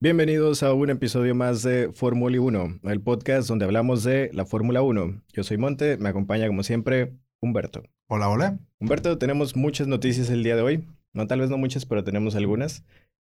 Bienvenidos a un episodio más de Fórmula 1, el podcast donde hablamos de la Fórmula 1. Yo soy Monte, me acompaña como siempre Humberto. Hola, hola. Humberto, tenemos muchas noticias el día de hoy. No, tal vez no muchas, pero tenemos algunas.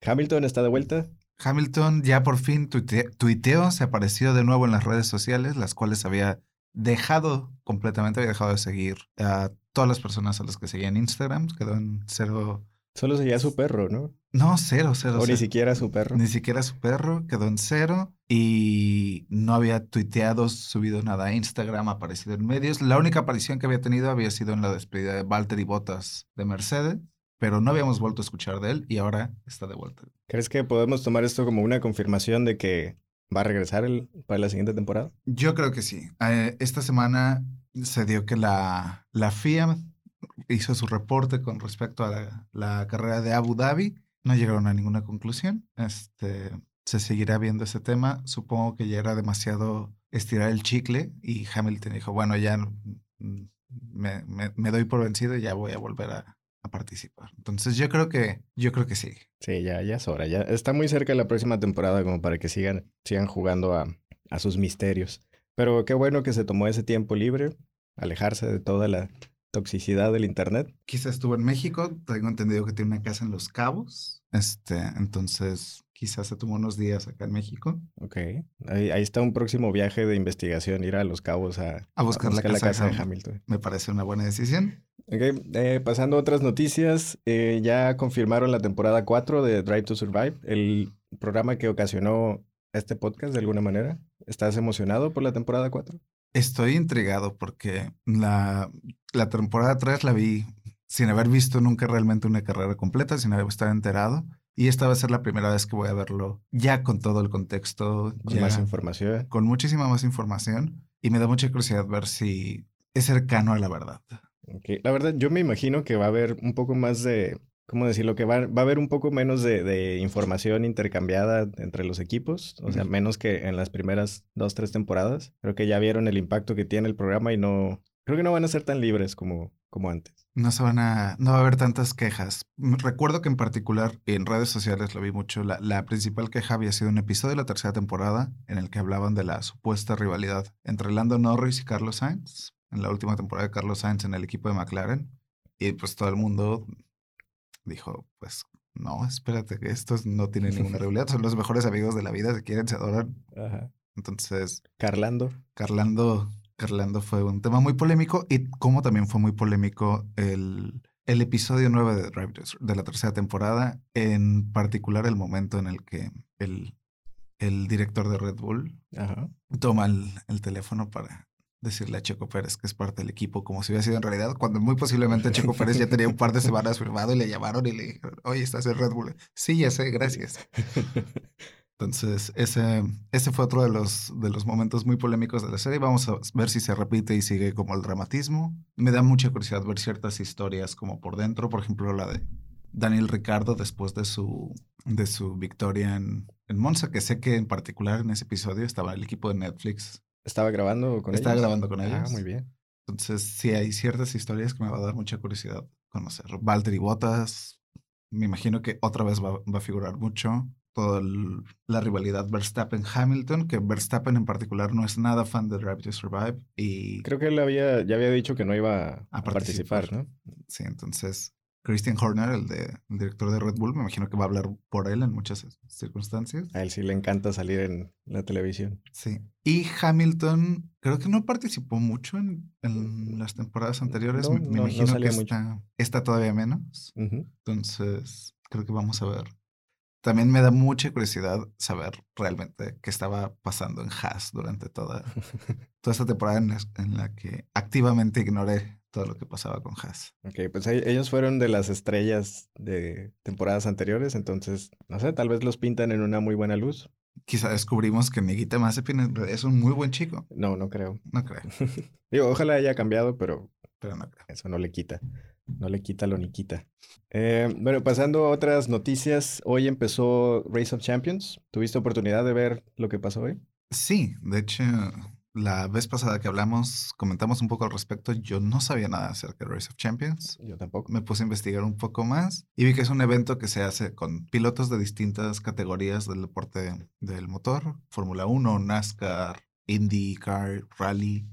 Hamilton está de vuelta. Hamilton ya por fin tuiteó, se apareció de nuevo en las redes sociales, las cuales había dejado completamente, había dejado de seguir a todas las personas a las que seguía en Instagram, quedó en cero Solo seguía su perro, ¿no? No, cero, cero. O ni siquiera su perro. Ni siquiera su perro, quedó en cero y no había tuiteado, subido nada a Instagram, aparecido en medios. La única aparición que había tenido había sido en la despedida de Valtteri Bottas de Mercedes, pero no habíamos vuelto a escuchar de él y ahora está de vuelta. ¿Crees que podemos tomar esto como una confirmación de que va a regresar el, para la siguiente temporada? Yo creo que sí. Eh, esta semana se dio que la, la FIA hizo su reporte con respecto a la, carrera de Abu Dhabi. No llegaron a ninguna conclusión. Este, se seguirá viendo ese tema. Supongo que ya era demasiado estirar el chicle y Hamilton dijo, bueno, ya me, me, doy por vencido y ya voy a volver a, a, participar. Entonces yo creo que, yo creo que sí. Sí, ya, ya es hora. Ya está muy cerca la próxima temporada como para que sigan, sigan jugando a, a sus misterios. Pero qué bueno que se tomó ese tiempo libre, alejarse de toda la toxicidad del Internet. Quizás estuvo en México, tengo entendido que tiene una casa en Los Cabos, este, entonces quizás se tomó unos días acá en México. Ok, ahí, está un próximo viaje de investigación, ir a Los Cabos a, a, buscar, la, casa de Hamilton. Me parece una buena decisión. Ok, eh, pasando a otras noticias, eh, ya confirmaron la temporada 4 de Drive to Survive, el programa que ocasionó este podcast de alguna manera. ¿Estás emocionado por la temporada 4? Estoy intrigado porque la, la temporada 3 la vi sin haber visto nunca realmente una carrera completa, sin haber estado enterado. Y esta va a ser la primera vez que voy a verlo ya con todo el contexto. Con más información. Con muchísima más información. Y me da mucha curiosidad ver si es cercano a la verdad. La verdad, yo me imagino que va a haber un poco más de ¿cómo decirlo? Que va, va a haber un poco menos de, información intercambiada entre los equipos, o sea, menos que en las primeras dos, tres temporadas. Creo que ya vieron el impacto que tiene el programa y no, creo que no van a ser tan libres como, como antes. No se van a, no va a haber tantas quejas. Recuerdo que en particular en redes sociales lo vi mucho. La, la principal queja había sido un episodio de la tercera temporada en el que hablaban de la supuesta rivalidad entre Lando Norris y Carlos Sainz. En la última temporada de Carlos Sainz en el equipo de McLaren. Y pues todo el mundo dijo, pues no, espérate, que estos no tienen ninguna rivalidad, son los mejores amigos de la vida, se quieren, se adoran. Entonces... Carlando. Carlando, Carlando fue un tema muy polémico y como también fue muy polémico el, el episodio 9 de Drive de la tercera temporada, en particular el momento en el que el, el director de Red Bull toma el teléfono para decirle a Checo Pérez que es parte del equipo como si hubiera sido en realidad, cuando muy posiblemente Checo Pérez ya tenía un par de semanas firmado y le llamaron y le dijeron, oye, estás en Red Bull. Sí, ya sé, gracias. Entonces, ese, ese fue otro de los, de los momentos muy polémicos de la serie. Vamos a ver si se repite y sigue como el dramatismo. Me da mucha curiosidad ver ciertas historias como por dentro, por ejemplo, la de Daniel Ricardo después de su, de su victoria en, en Monza, que sé que en particular en ese episodio estaba el equipo de Netflix ¿Estaba grabando con ellos? Estaba grabando con ah, ellos. Ah, muy bien. Entonces, sí, hay ciertas historias que me va a dar mucha curiosidad conocer. Valtteri Bottas, me imagino que otra vez va, a figurar mucho. Toda la rivalidad Verstappen-Hamilton, que Verstappen en particular no es nada fan de Drive to Survive. Y Creo que él había, ya había dicho que no iba a, participar, ¿no? Sí, entonces Christian Horner, el, de, director de Red Bull, me imagino que va a hablar por él en muchas circunstancias. A él sí le encanta salir en la televisión. Sí. Y Hamilton, creo que no participó mucho en, las temporadas anteriores. me, imagino que está, está, todavía menos. Entonces, creo que vamos a ver. También me da mucha curiosidad saber realmente qué estaba pasando en Haas durante toda, toda esta temporada en la que activamente ignoré todo lo que pasaba con Haas. Ok, pues ellos fueron de las estrellas de temporadas anteriores, entonces, no sé, tal vez los pintan en una muy buena luz. Quizá descubrimos que Nikita Mazepin es un muy buen chico. No, no creo. No creo. Digo, ojalá haya cambiado, pero, pero no creo. eso no le quita. No le quita lo ni quita. Eh, bueno, pasando a otras noticias, hoy empezó Race of Champions. ¿Tuviste oportunidad de ver lo que pasó hoy? Sí, de hecho, la vez pasada que hablamos, comentamos un poco al respecto. Yo no sabía nada acerca de Race of Champions. Yo tampoco. Me puse a investigar un poco más y vi que es un evento que se hace con pilotos de distintas categorías del deporte del motor: Fórmula 1, NASCAR, IndyCar, Rally.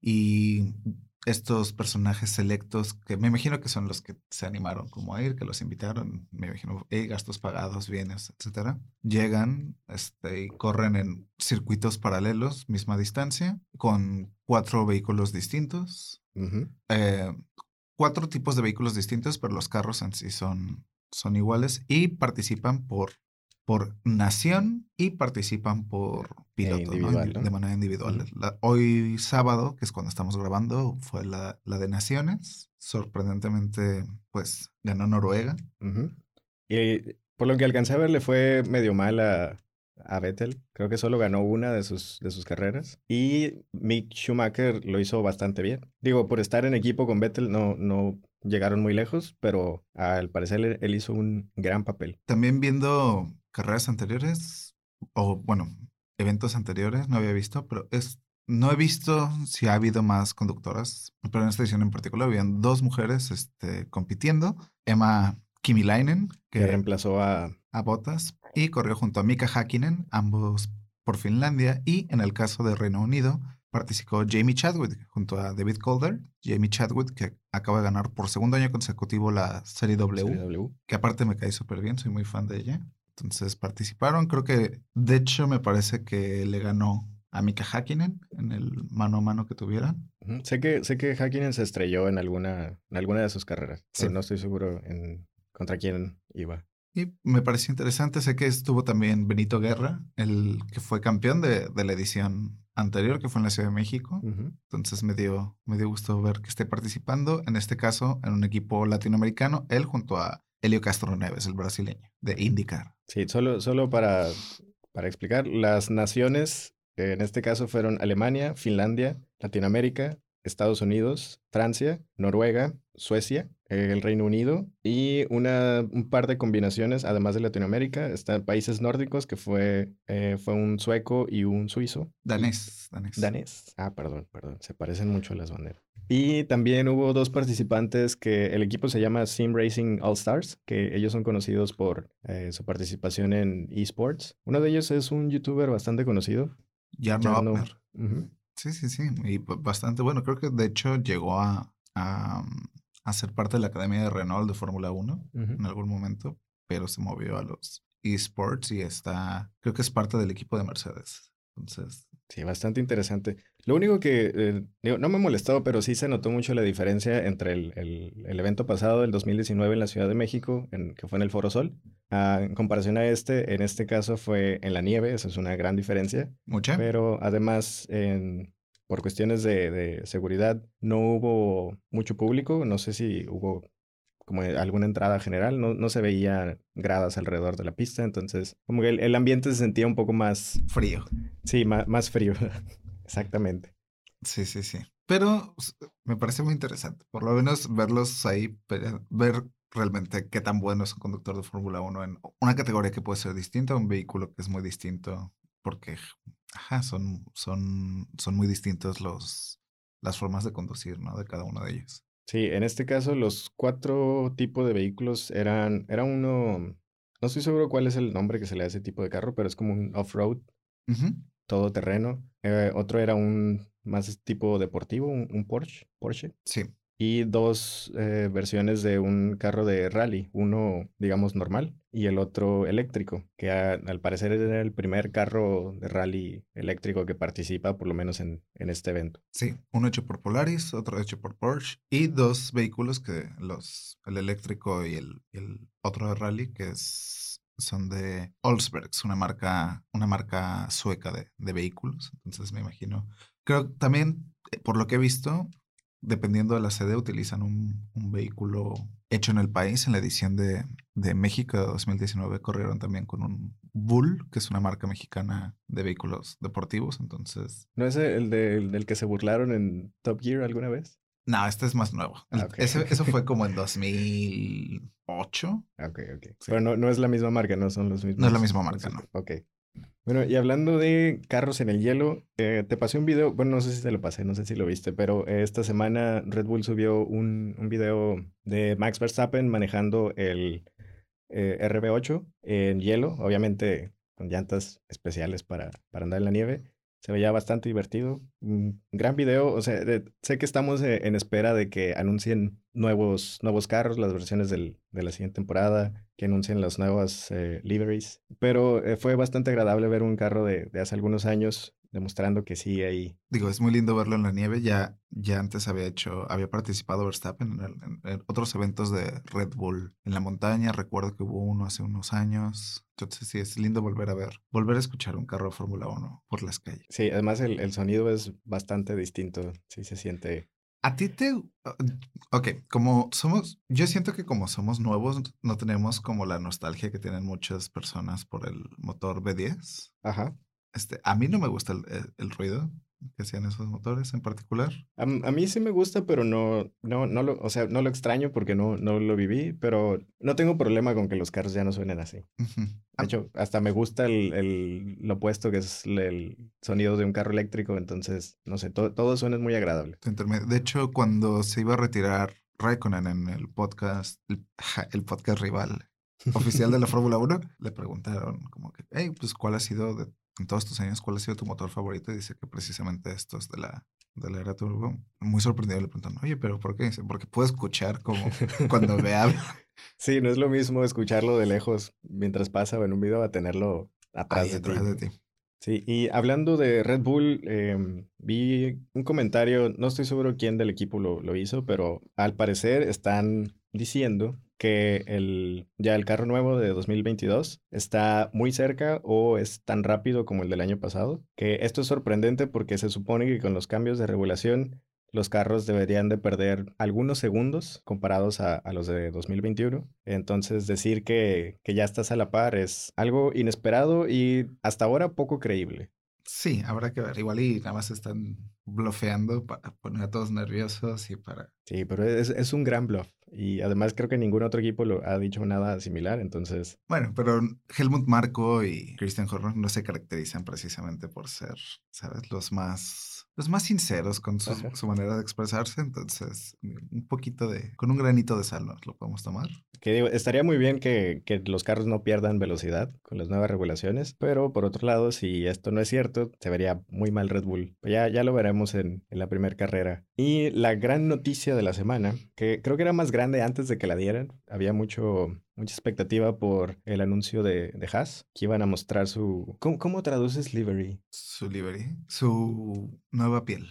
Y estos personajes selectos que me imagino que son los que se animaron como a ir, que los invitaron, me imagino, gastos pagados, bienes, etcétera, llegan este, y corren en circuitos paralelos, misma distancia, con cuatro vehículos distintos, eh, cuatro tipos de vehículos distintos, pero los carros en sí son, son iguales y participan por por nación y participan por piloto, de manera individual. hoy sábado, que es cuando estamos grabando, fue la, la de naciones. Sorprendentemente, pues ganó Noruega. Y por lo que alcancé a ver, le fue medio mal a, a Vettel. Creo que solo ganó una de sus, de sus carreras. Y Mick Schumacher lo hizo bastante bien. Digo, por estar en equipo con Vettel no, no llegaron muy lejos, pero al parecer él hizo un gran papel. También viendo carreras anteriores, o bueno, eventos anteriores, no había visto, pero es, no he visto si ha habido más conductoras, pero en esta edición en particular habían dos mujeres este, compitiendo. Emma Kimilainen, que, que reemplazó a... a Bottas, y corrió junto a Mika Hakkinen, ambos por Finlandia, y en el caso de Reino Unido, participó Jamie Chadwick junto a David Calder. Jamie Chadwick, que acaba de ganar por segundo año consecutivo la Serie W, Serie w. que aparte me cae súper bien, soy muy fan de ella. Entonces participaron. Creo que, de hecho, me parece que le ganó a Mika Hakkinen en el mano a mano que tuvieran. Sé que, sé que Hakkinen se estrelló en alguna, en alguna de sus carreras, pero no estoy seguro en contra quién iba. Y me pareció interesante. Sé que estuvo también Benito Guerra, el que fue campeón de, de la edición anterior, que fue en la Ciudad de México. Entonces me dio, me dio gusto ver que esté participando, en este caso, en un equipo latinoamericano, él junto a Helio Castro Neves, el brasileño, de IndyCar. Sí, solo, solo para, para explicar, las naciones, en este caso fueron Alemania, Finlandia, Latinoamérica, Estados Unidos, Francia, Noruega, Suecia, el Reino Unido y una, un par de combinaciones, además de Latinoamérica, están países nórdicos que fue, eh, fue un sueco y un suizo. Danés, danés. Danés. Ah, perdón, perdón, se parecen mucho las banderas. Y también hubo dos participantes que el equipo se llama Sim Racing All Stars, que ellos son conocidos por eh, su participación en esports. Uno de ellos es un youtuber bastante conocido. Jarno Sí, sí, sí. Y bastante bueno. Creo que de hecho llegó a, a, ser parte de la Academia de Renault de Fórmula 1 en algún momento, pero se movió a los esports y está, creo que es parte del equipo de Mercedes. Entonces. Sí, bastante interesante. Lo único que, eh, no me molestó, pero sí se notó mucho la diferencia entre el, el, evento pasado, el 2019 en la Ciudad de México, en, que fue en el Foro Sol, en comparación a este, en este caso fue en la nieve, esa es una gran diferencia. Mucha. Pero además, en, por cuestiones de, de seguridad, no hubo mucho público, no sé si hubo como alguna entrada general, no, no se veía gradas alrededor de la pista, entonces como que el, ambiente se sentía un poco más... Frío. Sí, más, más frío, exactamente. Sí, sí, sí. Pero me parece muy interesante, por lo menos verlos ahí, ver realmente qué tan bueno es un conductor de Fórmula 1 en una categoría que puede ser distinta, un vehículo que es muy distinto, porque ajá, son, son, son muy distintos los, las formas de conducir, ¿no? De cada uno de ellos. Sí, en este caso los cuatro tipos de vehículos eran, era uno, no estoy seguro cuál es el nombre que se le da a ese tipo de carro, pero es como un off-road, terreno. Eh, otro era un más tipo deportivo, un, un Porsche, Porsche. Sí y dos eh, versiones de un carro de rally, uno digamos normal y el otro eléctrico, que al parecer era el primer carro de rally eléctrico que participa por lo menos en, en, este evento. Sí, uno hecho por Polaris, otro hecho por Porsche y dos vehículos que los, el eléctrico y el, el otro de rally que es son de Olsbergs, una marca, una marca sueca de, de, vehículos. Entonces me imagino. Creo también, eh, por lo que he visto, dependiendo de la sede, utilizan un, vehículo hecho en el país. En la edición de, de, México de 2019 corrieron también con un Bull, que es una marca mexicana de vehículos deportivos. Entonces. ¿No es el, del que se burlaron en Top Gear alguna vez? No, este es más nuevo. Ah, eso fue como en 2008. Ok, ok. Pero no, no es la misma marca, no son los mismos. No es la misma marca, no. Ok. Bueno, y hablando de carros en el hielo, eh, te pasé un video, bueno, no sé si te lo pasé, no sé si lo viste, pero esta semana Red Bull subió un, un video de Max Verstappen manejando el eh, RB8 en hielo, obviamente con llantas especiales para, para andar en la nieve. Se veía bastante divertido. Un gran video. O sea, sé que estamos eh, en espera de que anuncien nuevos, nuevos carros, las versiones del, de la siguiente temporada, que anuncien las nuevas eh, liveries. Pero eh, fue bastante agradable ver un carro de hace algunos años demostrando que sí hay. Digo, es muy lindo verlo en la nieve. Ya, ya antes había hecho, había participado Verstappen en, otros eventos de Red Bull en la montaña. Recuerdo que hubo uno hace unos años. Entonces sí, es lindo volver a ver, volver a escuchar un carro de Fórmula 1 por las calles. Sí, además el, el sonido es bastante distinto. Sí se siente a ti te... Ok, como somos, yo siento que como somos nuevos, no tenemos como la nostalgia que tienen muchas personas por el motor B10. Ajá. Este, a mí no me gusta el, ruido que hacían esos motores en particular. A, mí sí me gusta, pero no, no, no lo, o sea, no lo extraño porque no, no lo viví, pero no tengo problema con que los carros ya no suenen así. De hecho, hasta me gusta el, el, lo opuesto que es el sonido de un carro eléctrico, entonces, no sé, todo, todo suena muy agradable. De hecho, cuando se iba a retirar Raikkonen en el podcast, el, el podcast rival oficial de la Fórmula 1, le preguntaron como que, hey, pues, ¿cuál ha sido de en todos estos años, ¿cuál ha sido tu motor favorito? Y dice que precisamente estos de la, de la era turbo. Muy sorprendido le preguntan, oye, pero ¿por qué? Dice, porque puedo escuchar como cuando me habla. Sí, no es lo mismo escucharlo de lejos mientras pasa o en un video a tenerlo atrás, de, ti. Sí, y hablando de Red Bull, em, vi un comentario, no estoy seguro quién del equipo lo, lo hizo, pero al parecer están diciendo que el, ya el carro nuevo de 2022 está muy cerca o es tan rápido como el del año pasado, que esto es sorprendente porque se supone que con los cambios de regulación los carros deberían de perder algunos segundos comparados a, los de 2021. Entonces decir que, que ya estás a la par es algo inesperado y hasta ahora poco creíble. Sí, habrá que ver. Igual y nada más están blofeando para poner a todos nerviosos y para... Sí, pero es, es un gran bluff. Y además creo que ningún otro equipo lo ha dicho nada similar, entonces... Bueno, pero Helmut Marco y Christian Horner no se caracterizan precisamente por ser, ¿sabes? Los más los más sinceros con su, manera de expresarse, entonces un poquito de, con un granito de sal lo podemos tomar. Que digo, estaría muy bien que, que, los carros no pierdan velocidad con las nuevas regulaciones, pero por otro lado, si esto no es cierto, se vería muy mal Red Bull. Ya, ya lo veremos en, en la primera carrera. Y la gran noticia de la semana, que creo que era más grande antes de que la dieran, había mucho, mucha expectativa por el anuncio de, de Haas, que iban a mostrar su... ¿Cómo, cómo traduces livery? Su livery, su nueva piel.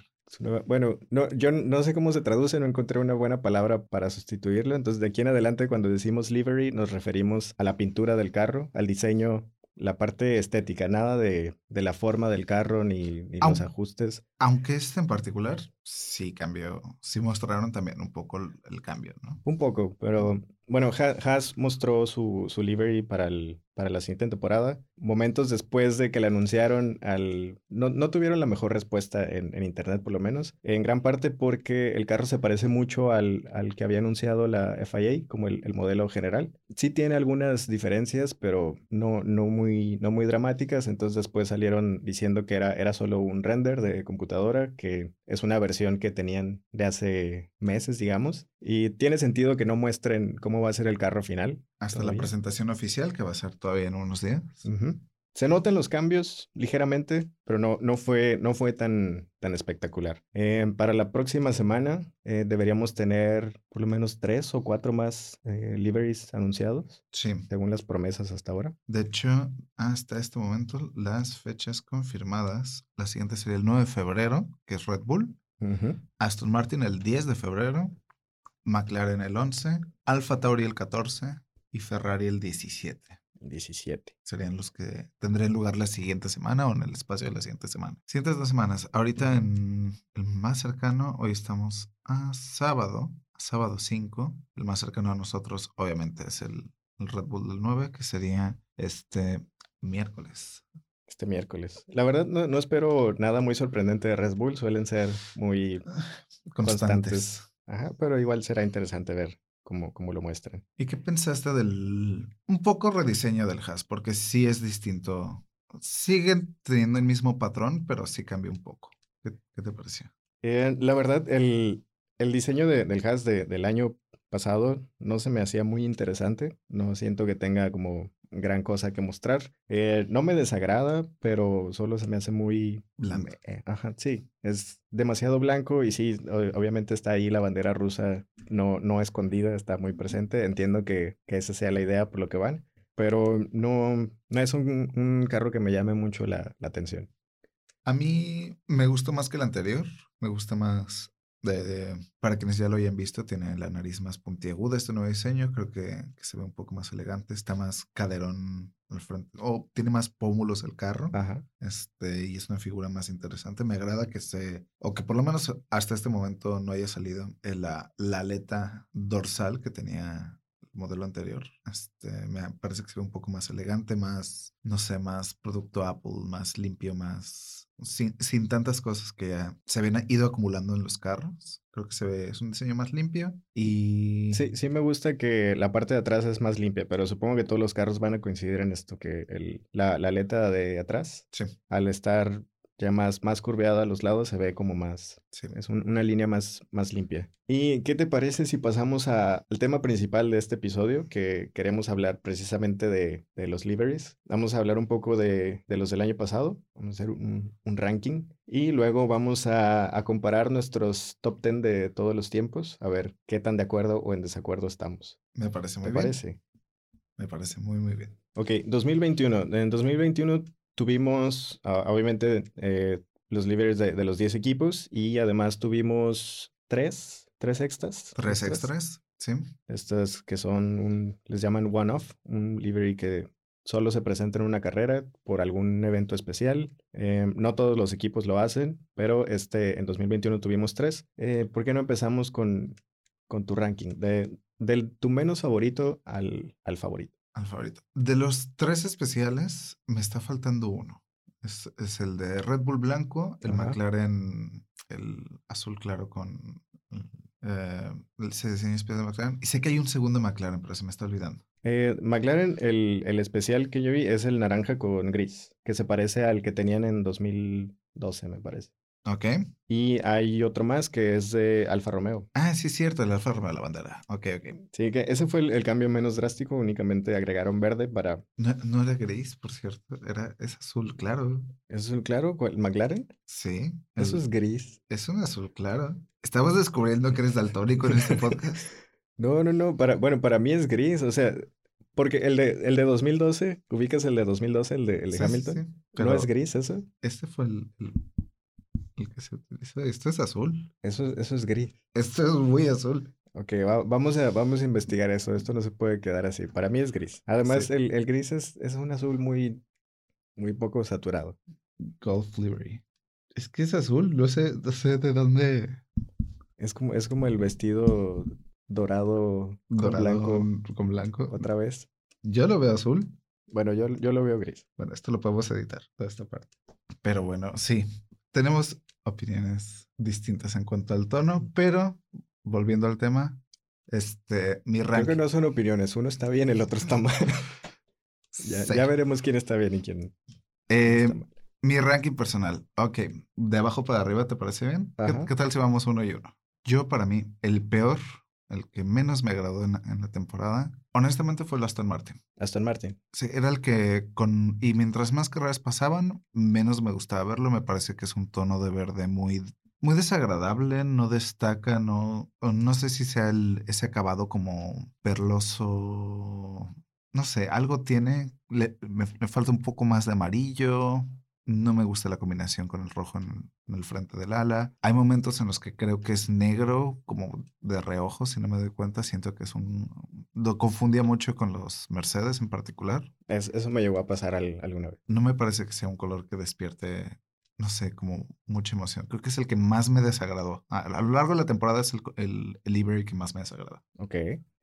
Bueno, no, yo no sé cómo se traduce, no encontré una buena palabra para sustituirlo, entonces de aquí en adelante cuando decimos livery nos referimos a la pintura del carro, al diseño la parte estética, nada de, de la forma del carro ni, ni los ajustes. Aunque este en particular sí cambió, sí mostraron también un poco el, cambio, ¿no? Un poco, pero bueno, Haas mostró su, su livery para, el, para la siguiente temporada. Momentos después de que le anunciaron, al, no, no tuvieron la mejor respuesta en, en, internet, por lo menos. En gran parte porque el carro se parece mucho al, al que había anunciado la FIA, como el, el, modelo general. Sí tiene algunas diferencias, pero no, no, muy, no muy dramáticas. Entonces después salieron diciendo que era, era solo un render de computadora, que es una versión que tenían de hace meses, digamos. Y tiene sentido que no muestren cómo va a ser el carro final. Hasta la presentación oficial, que va a ser todavía en unos días. Se notan los cambios ligeramente, pero no, no, fue, no fue tan, tan espectacular. Eh, para la próxima semana eh, deberíamos tener por lo menos tres o cuatro más eh, liveries anunciados. Sí. Según las promesas hasta ahora. De hecho, hasta este momento, las fechas confirmadas, la siguiente sería el 9 de febrero, que es Red Bull. Aston Martin el 10 de febrero, McLaren el 11, Alfa Tauri el 14 y Ferrari el 17. 17. Serían los que tendrían lugar la siguiente semana o en el espacio de la siguiente semana. Siguientes dos semanas. Ahorita en el más cercano, hoy estamos a sábado, sábado 5. El más cercano a nosotros, obviamente, es el, Red Bull del 9, que sería este miércoles. Este miércoles. La verdad, no, no espero nada muy sorprendente de Red Bull. Suelen ser muy constantes. Ajá, pero igual será interesante ver cómo, cómo lo muestran. ¿Y qué pensaste del un poco rediseño del Haas? Porque sí es distinto siguen teniendo el mismo patrón, pero sí cambia un poco. ¿Qué, te pareció? Eh, la verdad, el, el diseño de, del HAS de, del año pasado no se me hacía muy interesante. No siento que tenga como gran cosa que mostrar. Eh, no me desagrada, pero solo se me hace muy... Blanco. Eh, ajá, sí, es demasiado blanco y sí, obviamente está ahí la bandera rusa no, no escondida, está muy presente. Entiendo que, que esa sea la idea por lo que van, pero no, no es un, un carro que me llame mucho la, la atención. A mí me gustó más que el anterior, me gusta más de, para quienes ya lo hayan visto, tiene la nariz más puntiaguda este nuevo diseño. Creo que, se ve un poco más elegante. Está más caderón al frente. O tiene más pómulos el carro. Ajá. Este, y es una figura más interesante. Me agrada que se. O que por lo menos hasta este momento no haya salido la, la aleta dorsal que tenía el modelo anterior. Este, me parece que se ve un poco más elegante, más, no sé, más producto Apple, más limpio, más sin, tantas cosas que se habían ido acumulando en los carros. Creo que se ve, es un diseño más limpio y... Sí, sí me gusta que la parte de atrás es más limpia, pero supongo que todos los carros van a coincidir en esto, que el, la, la aleta de atrás, sí. al estar ya más, más curveada a los lados, se ve como más, sí. es una línea más, más limpia. ¿Y qué te parece si pasamos al tema principal de este episodio, que queremos hablar precisamente de, de los liveries? Vamos a hablar un poco de, de, los del año pasado, vamos a hacer un, un ranking y luego vamos a, a, comparar nuestros top 10 de todos los tiempos, a ver qué tan de acuerdo o en desacuerdo estamos. Me parece muy ¿Te bien. parece? Me parece muy, muy bien. Ok, 2021. En 2021 tuvimos, uh, obviamente, eh, los líderes de, de, los 10 equipos y además tuvimos tres, tres extras. Tres extras, sí. Estas que son, un, les llaman one-off, un livery que solo se presenta en una carrera por algún evento especial. Eh, no todos los equipos lo hacen, pero este, en 2021 tuvimos tres. Eh, ¿Por qué no empezamos con, con tu ranking? De, del tu menos favorito al, al favorito. Al favorito. De los tres especiales, me está faltando uno. Es, es el de Red Bull blanco, el Ajá. McLaren, el azul claro con eh, ese diseño especial de McLaren. Y sé que hay un segundo McLaren, pero se me está olvidando. Eh, McLaren, el, el especial que yo vi es el naranja con gris, que se parece al que tenían en 2012, me parece. Ok. Y hay otro más que es de Alfa Romeo. Ah, sí, es cierto, el Alfa Romeo la bandera. Ok, ok. Sí, que ese fue el, el, cambio menos drástico, únicamente agregaron verde para... No, no era gris, por cierto, era, es azul claro. ¿Es azul claro? ¿El McLaren? Sí. Eso es gris. Es un azul claro. Estamos descubriendo que eres daltónico en este podcast. no, no, no, para, bueno, para mí es gris, o sea... Porque el de, el de 2012, ubicas el de 2012, el de, el de Sí, sí, Hamilton. sí, pero ¿No es gris eso? Este fue el, el, el que se utiliza. Esto es azul. Eso, eso es gris. Esto es muy azul. Ok, va- vamos, a, vamos a investigar eso. Esto no se puede quedar así. Para mí es gris. Además, Sí. el, el gris es, es un azul muy, muy poco saturado. Golf livery. Es que es azul, no sé, no sé de dónde. Es como, es como el vestido dorado con Dorado blanco con blanco. otra vez. Yo lo veo azul. Bueno, yo, yo lo veo gris. Bueno, esto lo podemos editar, toda esta parte. Pero bueno, sí. Tenemos opiniones distintas en cuanto al tono, pero volviendo al tema, este, mi Creo que ranking. no son opiniones. Uno está bien, el otro está mal. ya, Sí. ya veremos quién está bien y quién Eh, está mal. mi ranking personal. Ok, de abajo para arriba, ¿te parece bien? ¿Qué, qué tal si vamos uno y uno? Yo, para mí, el peor, el que menos me agradó en, en la temporada, honestamente fue el Aston Martin. Aston Martin. Sí, era el que con... Y mientras más carreras pasaban, menos me gustaba verlo. Me parece que es un tono de verde muy, muy desagradable, no destaca, no... no sé si sea el, ese acabado como perloso... No sé, algo tiene... le- me, me falta un poco más de amarillo. No me gusta la combinación con el rojo en, en el frente del ala. Hay momentos en los que creo que es negro, como de reojo, si no me doy cuenta. Siento que es un... Lo confundía mucho con los Mercedes en particular. Es- eso me llegó a pasar al- alguna vez. No me parece que sea un color que despierte, no sé, como mucha emoción. Creo que es el que más me desagradó. A, a lo largo de la temporada es el, el, el livery que más me desagrada. Ok,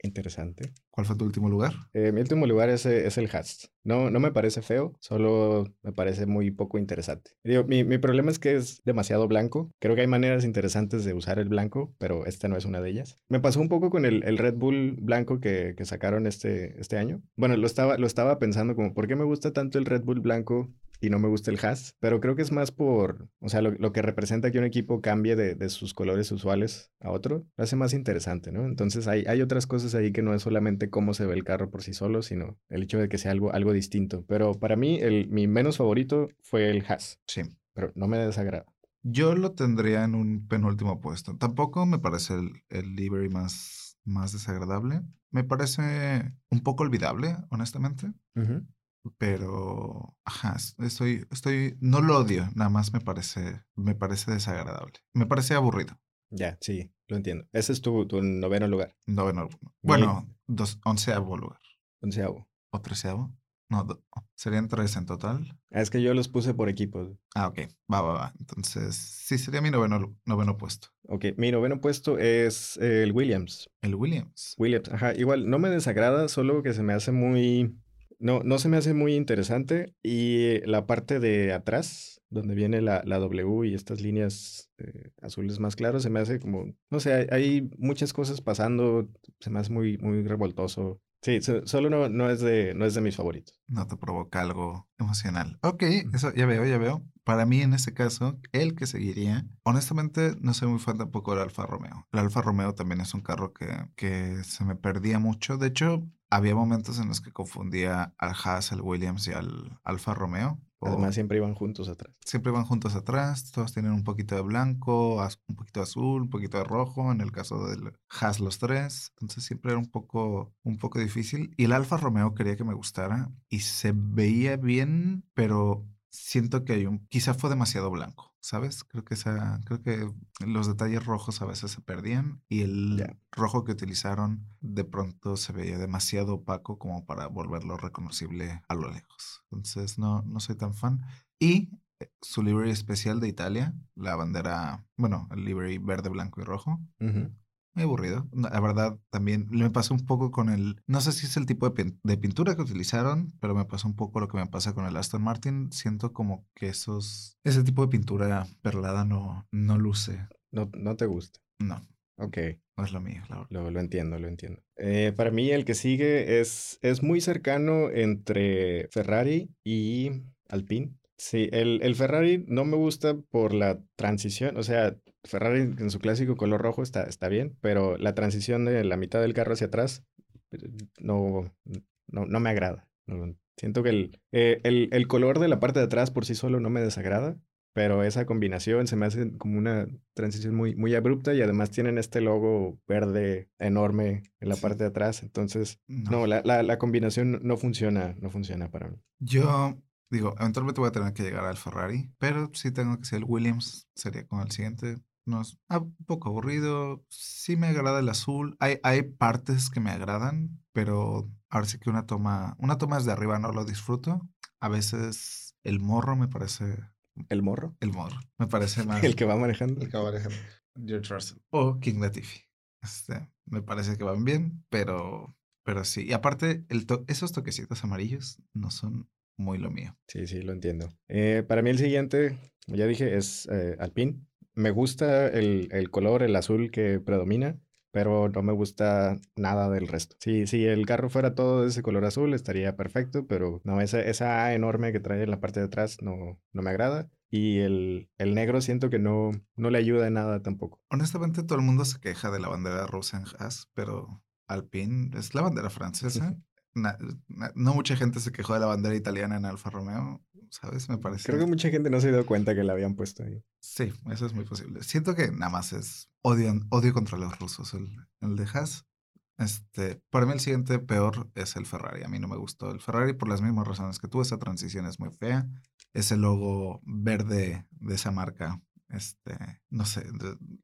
interesante. ¿Cuál fue tu último lugar? Eh, mi último lugar es, eh, es el Hast. No, no me parece feo, solo me parece muy poco interesante. Digo, mi, mi problema es que es demasiado blanco. Creo que hay maneras interesantes de usar el blanco, pero esta no es una de ellas. Me pasó un poco con el, el Red Bull blanco que, que sacaron este, este año. Bueno, lo estaba, lo estaba pensando como, ¿por qué me gusta tanto el Red Bull blanco y no me gusta el Haas, pero creo que es más por, o sea, lo, que representa que un equipo cambie de, sus colores usuales a otro, lo hace más interesante, ¿no? Entonces hay, hay otras cosas ahí que no es solamente cómo se ve el carro por sí solo, sino el hecho de que sea algo, algo distinto. Pero para mí, el, mi menos favorito fue el Haas. Sí. Pero no me desagrada. Yo lo tendría en un penúltimo puesto. Tampoco me parece el, el livery más, más desagradable. Me parece un poco olvidable, honestamente. Pero, ajá, estoy, estoy, no lo odio, nada más me parece, me parece desagradable. Me parece aburrido. Ya, sí, lo entiendo. Ese es tu, tu noveno lugar. Noveno. Bueno, dos, onceavo lugar. Onceavo. ¿O treceavo? No, serían tres en total. Ah, es que yo los puse por equipos. Ah, ok. Va, va, va. Entonces, sí, sería mi noveno, noveno puesto. Ok, mi noveno puesto es el Williams. El Williams. Williams, ajá. Igual, no me desagrada, solo que se me hace muy... No, no se me hace muy interesante. Y la parte de atrás, donde viene la, la W y estas líneas eh, azules más claros, se me hace como... No sé, hay, hay muchas cosas pasando. Se me hace muy, muy revoltoso. Sí, solo no, no, es de, no es de mis favoritos. No te provoca algo emocional. Ok, eso ya veo, ya veo. Para mí, en este caso, el que seguiría, honestamente, no soy muy fan tampoco del Alfa Romeo. El Alfa Romeo también es un carro que, que se me perdía mucho. De hecho, había momentos en los que confundía al Haas, al Williams y al Alfa Romeo. Además, siempre iban juntos atrás. Siempre iban juntos atrás, todos tienen un poquito de blanco, un poquito de azul, un poquito de rojo, en el caso del Haas los tres. Entonces siempre era un poco, un poco difícil. Y el Alfa Romeo quería que me gustara y se veía bien, pero siento que hay un, quizá fue demasiado blanco, ¿sabes? Creo que esa, creo que los detalles rojos a veces se perdían y el rojo que utilizaron de pronto se veía demasiado opaco como para volverlo reconocible a lo lejos. Entonces no, no soy tan fan. Y eh, su livery especial de Italia, la bandera, bueno, el livery verde, blanco y rojo muy aburrido. La verdad, también me pasó un poco con el. No sé si es el tipo de, pintura que utilizaron, pero me pasó un poco lo que me pasa con el Aston Martin. Siento como que esos. Ese tipo de pintura perlada no, no luce. No, no te gusta. No. Ok. No es lo mío, la lo, lo, entiendo, lo entiendo. Eh, para mí, el que sigue es, es muy cercano entre Ferrari y Alpine. Sí, el, el Ferrari no me gusta por la transición, o sea, Ferrari en su clásico color rojo está, está bien, pero la transición de la mitad del carro hacia atrás eh, no, no, no me agrada. siento que el, eh, el, el, color de la parte de atrás por sí solo no me desagrada, pero esa combinación se me hace como una transición muy, muy abrupta y además tienen este logo verde enorme en la parte de atrás. Entonces, no, la, la, la, combinación no funciona, no funciona para mí. Yo digo, eventualmente voy a tener que llegar al Ferrari, pero si tengo que ser el Williams, sería con el siguiente no es ah, un poco aburrido. Sí me agrada el azul. Hay, hay partes que me agradan, pero ahora sí que una toma, una toma desde arriba no lo disfruto. A veces el morro me parece. ¿El morro? El morro. Me parece más. el que va manejando. El que va manejando. George Russell. O King Latifi. Este, me parece que van bien, pero, pero sí. Y aparte, el esos toquecitos amarillos no son muy lo mío. Sí, sí, lo entiendo. Eh, para mí el siguiente, como ya dije, es eh, Alpine me gusta el, el, color, el azul que predomina, pero no me gusta nada del resto. Si, si el carro fuera todo de ese color azul, estaría perfecto, pero no, esa, esa A enorme que trae en la parte de atrás no, no me agrada. Y el, el negro siento que no, no le ayuda en nada tampoco. Honestamente, todo el mundo se queja de la bandera rusa en Haas, pero Alpine es la bandera francesa. No mucha gente se quejó de la bandera italiana en Alfa Romeo. ¿sabes? Me parece. Creo que mucha gente no se dio cuenta que la habían puesto ahí. Sí, eso es muy posible. Siento que nada más es odio, odio contra los rusos el, el de Haas. Este, para mí el siguiente peor es el Ferrari. A mí no me gustó el Ferrari por las mismas razones que tú. Esa transición es muy fea. Ese logo verde de esa marca, este, no sé,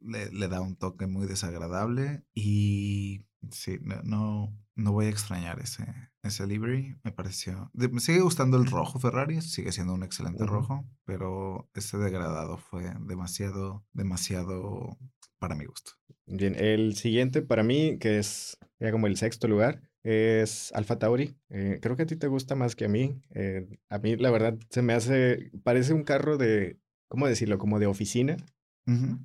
le, le da un toque muy desagradable y Sí, no, no, voy a extrañar ese, ese livery. Me pareció. me sigue gustando el rojo Ferrari, sigue siendo un excelente rojo, pero ese degradado fue demasiado, demasiado para mi gusto. Bien, el siguiente para mí, que es ya como el sexto lugar, es Alfa Tauri. Eh, creo que a ti te gusta más que a mí. Eh, a mí, la verdad, se me hace. Parece un carro de. ¿Cómo decirlo? Como de oficina.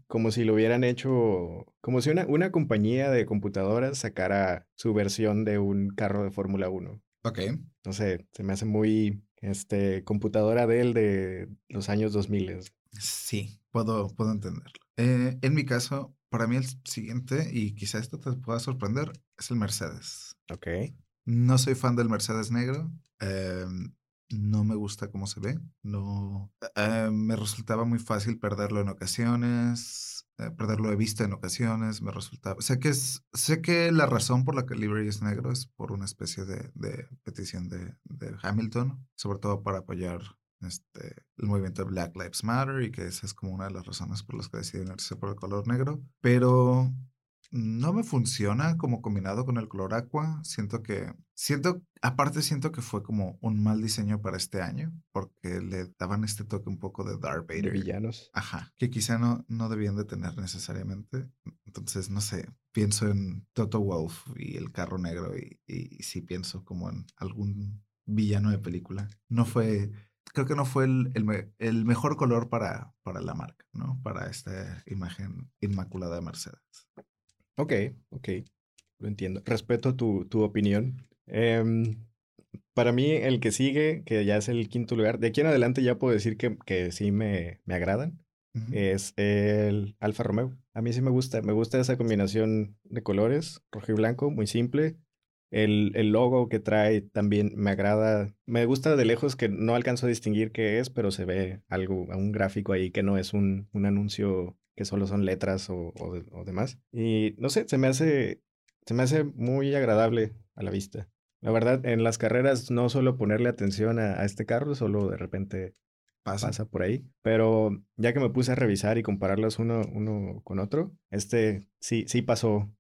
Como si lo hubieran hecho, como si una, una compañía de computadoras sacara su versión de un carro de Fórmula 1. Ok. No sé, se me hace muy, este, computadora de él de los años 2000. Sí, puedo, puedo entenderlo. Eh, en mi caso, para mí el siguiente, y quizá esto te pueda sorprender, es el Mercedes. Ok. No soy fan del Mercedes negro. em, no me gusta cómo se ve. No. eh, me resultaba muy fácil perderlo en ocasiones. eh, perderlo de vista en ocasiones. Me resultaba. Sé que es. Sé que la razón por la que livery es negro es por una especie de, de petición de, de Hamilton. Sobre todo para apoyar este, el movimiento de Black Lives Matter y que esa es como una de las razones por las que decidieron irse por el color negro. Pero no me funciona como combinado con el color aqua. Siento que, siento, aparte siento que fue como un mal diseño para este año porque le daban este toque un poco de Darth De Vader. villanos. Ajá, que quizá no, no debían de tener necesariamente. Entonces, no sé, pienso en Toto Wolf y el carro negro y, y sí pienso como en algún villano de película. No fue, creo que no fue el, el, el mejor color para, para la marca, ¿no? Para esta imagen inmaculada de Mercedes. Ok, ok. Lo entiendo. Respeto tu, tu opinión. Em, para mí, el que sigue, que ya es el quinto lugar, de aquí en adelante ya puedo decir que, que sí me, me agradan, es el Alfa Romeo. A mí sí me gusta, me gusta esa combinación de colores, rojo y blanco, muy simple. El, el logo que trae también me agrada. Me gusta de lejos que no alcanzo a distinguir qué es, pero se ve algo, un gráfico ahí que no es un, un anuncio que solo son letras o, o de- o demás. Y no sé, se me hace, se me hace muy agradable a la vista. La verdad, en las carreras no suelo ponerle atención a, a este carro, solo de repente Pasa. pasa por ahí. Pero ya que me puse a revisar y compararlos uno, uno con otro, este sí, sí pasó,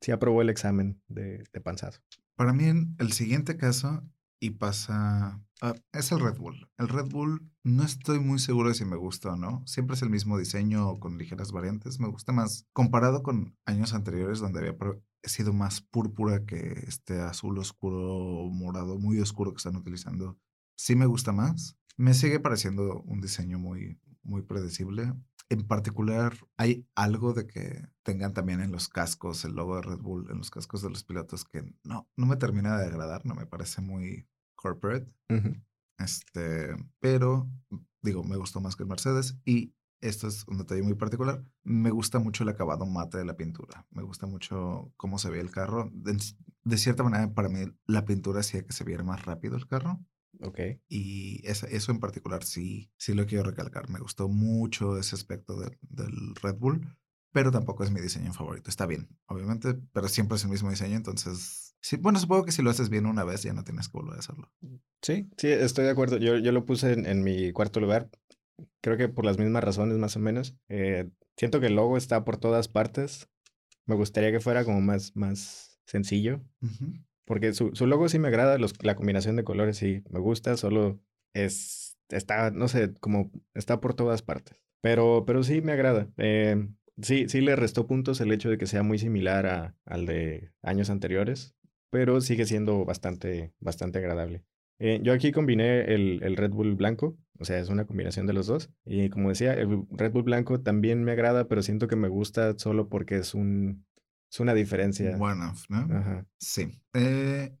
sí aprobó el examen de, de panzazo. Para mí, el siguiente caso, y pasa, ah, es el Red Bull. El Red Bull no estoy muy seguro de si me gusta o no. Siempre es el mismo diseño con ligeras variantes. Me gusta más, comparado con años anteriores donde había sido más púrpura que este azul oscuro, morado, muy oscuro que están utilizando. Sí me gusta más. Me sigue pareciendo un diseño muy, muy predecible. En particular, hay algo de que tengan también en los cascos el logo de Red Bull, en los cascos de los pilotos, que no, no me termina de agradar, no me parece muy corporate. Este, pero digo, me gustó más que el Mercedes y esto es un detalle muy particular. Me gusta mucho el acabado mate de la pintura. Me gusta mucho cómo se ve el carro. De, de cierta manera, para mí, la pintura hacía que se viera más rápido el carro. Ok. Y esa- eso en particular sí, sí lo quiero recalcar. Me gustó mucho ese aspecto del- del Red Bull, pero tampoco es mi diseño favorito. Está bien, obviamente, pero siempre es el mismo diseño. Entonces, sí, bueno, supongo que si lo haces bien una vez ya no tienes que volver a hacerlo. Sí, sí, estoy de acuerdo. Yo, yo lo puse en, en mi cuarto lugar. Creo que por las mismas razones, más o menos. Eh, siento que el logo está por todas partes. Me gustaría que fuera como más, más sencillo. Ujú. Porque su, su logo sí me agrada, los, la combinación de colores sí me gusta, solo es, está, no sé, como está por todas partes. Pero, pero sí me agrada. Eh, sí, sí le restó puntos el hecho de que sea muy similar a, al de años anteriores, pero sigue siendo bastante, bastante agradable. Eh, yo aquí combiné el, el Red Bull blanco, o sea, es una combinación de los dos. Y como decía, el Red Bull blanco también me agrada, pero siento que me gusta solo porque es un, es una diferencia. One off, ¿no? Ajá. Sí. Eh,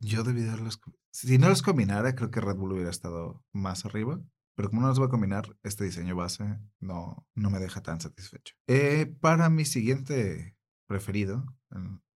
yo debí darlos. Si no los combinara, creo que Red Bull hubiera estado más arriba. Pero como no los voy a combinar, este diseño base no, no me deja tan satisfecho. Eh, para mi siguiente preferido,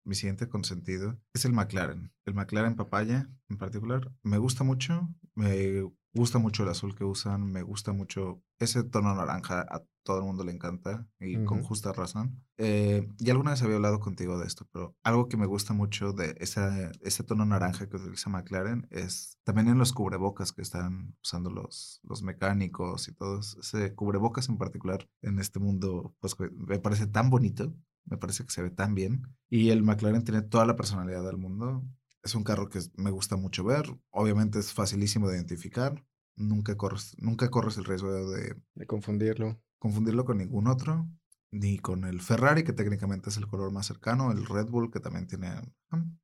mi siguiente consentido, es el McLaren. El McLaren papaya, en particular, me gusta mucho. Me gusta mucho el azul que usan. Me gusta mucho ese tono naranja. A todo el mundo le encanta y con Ujú. justa razón. Eh, y alguna vez había hablado contigo de esto, pero algo que me gusta mucho de esa, ese tono naranja que utiliza McLaren es también en los cubrebocas que están usando los, los mecánicos y todos. Ese cubrebocas en particular en este mundo, pues me parece tan bonito, me parece que se ve tan bien. Y el McLaren tiene toda la personalidad del mundo. Es un carro que me gusta mucho ver. Obviamente es facilísimo de identificar. Nunca corres, nunca corres el riesgo de De confundirlo. confundirlo con ningún otro, ni con el Ferrari, que técnicamente es el color más cercano, el Red Bull, que también tiene...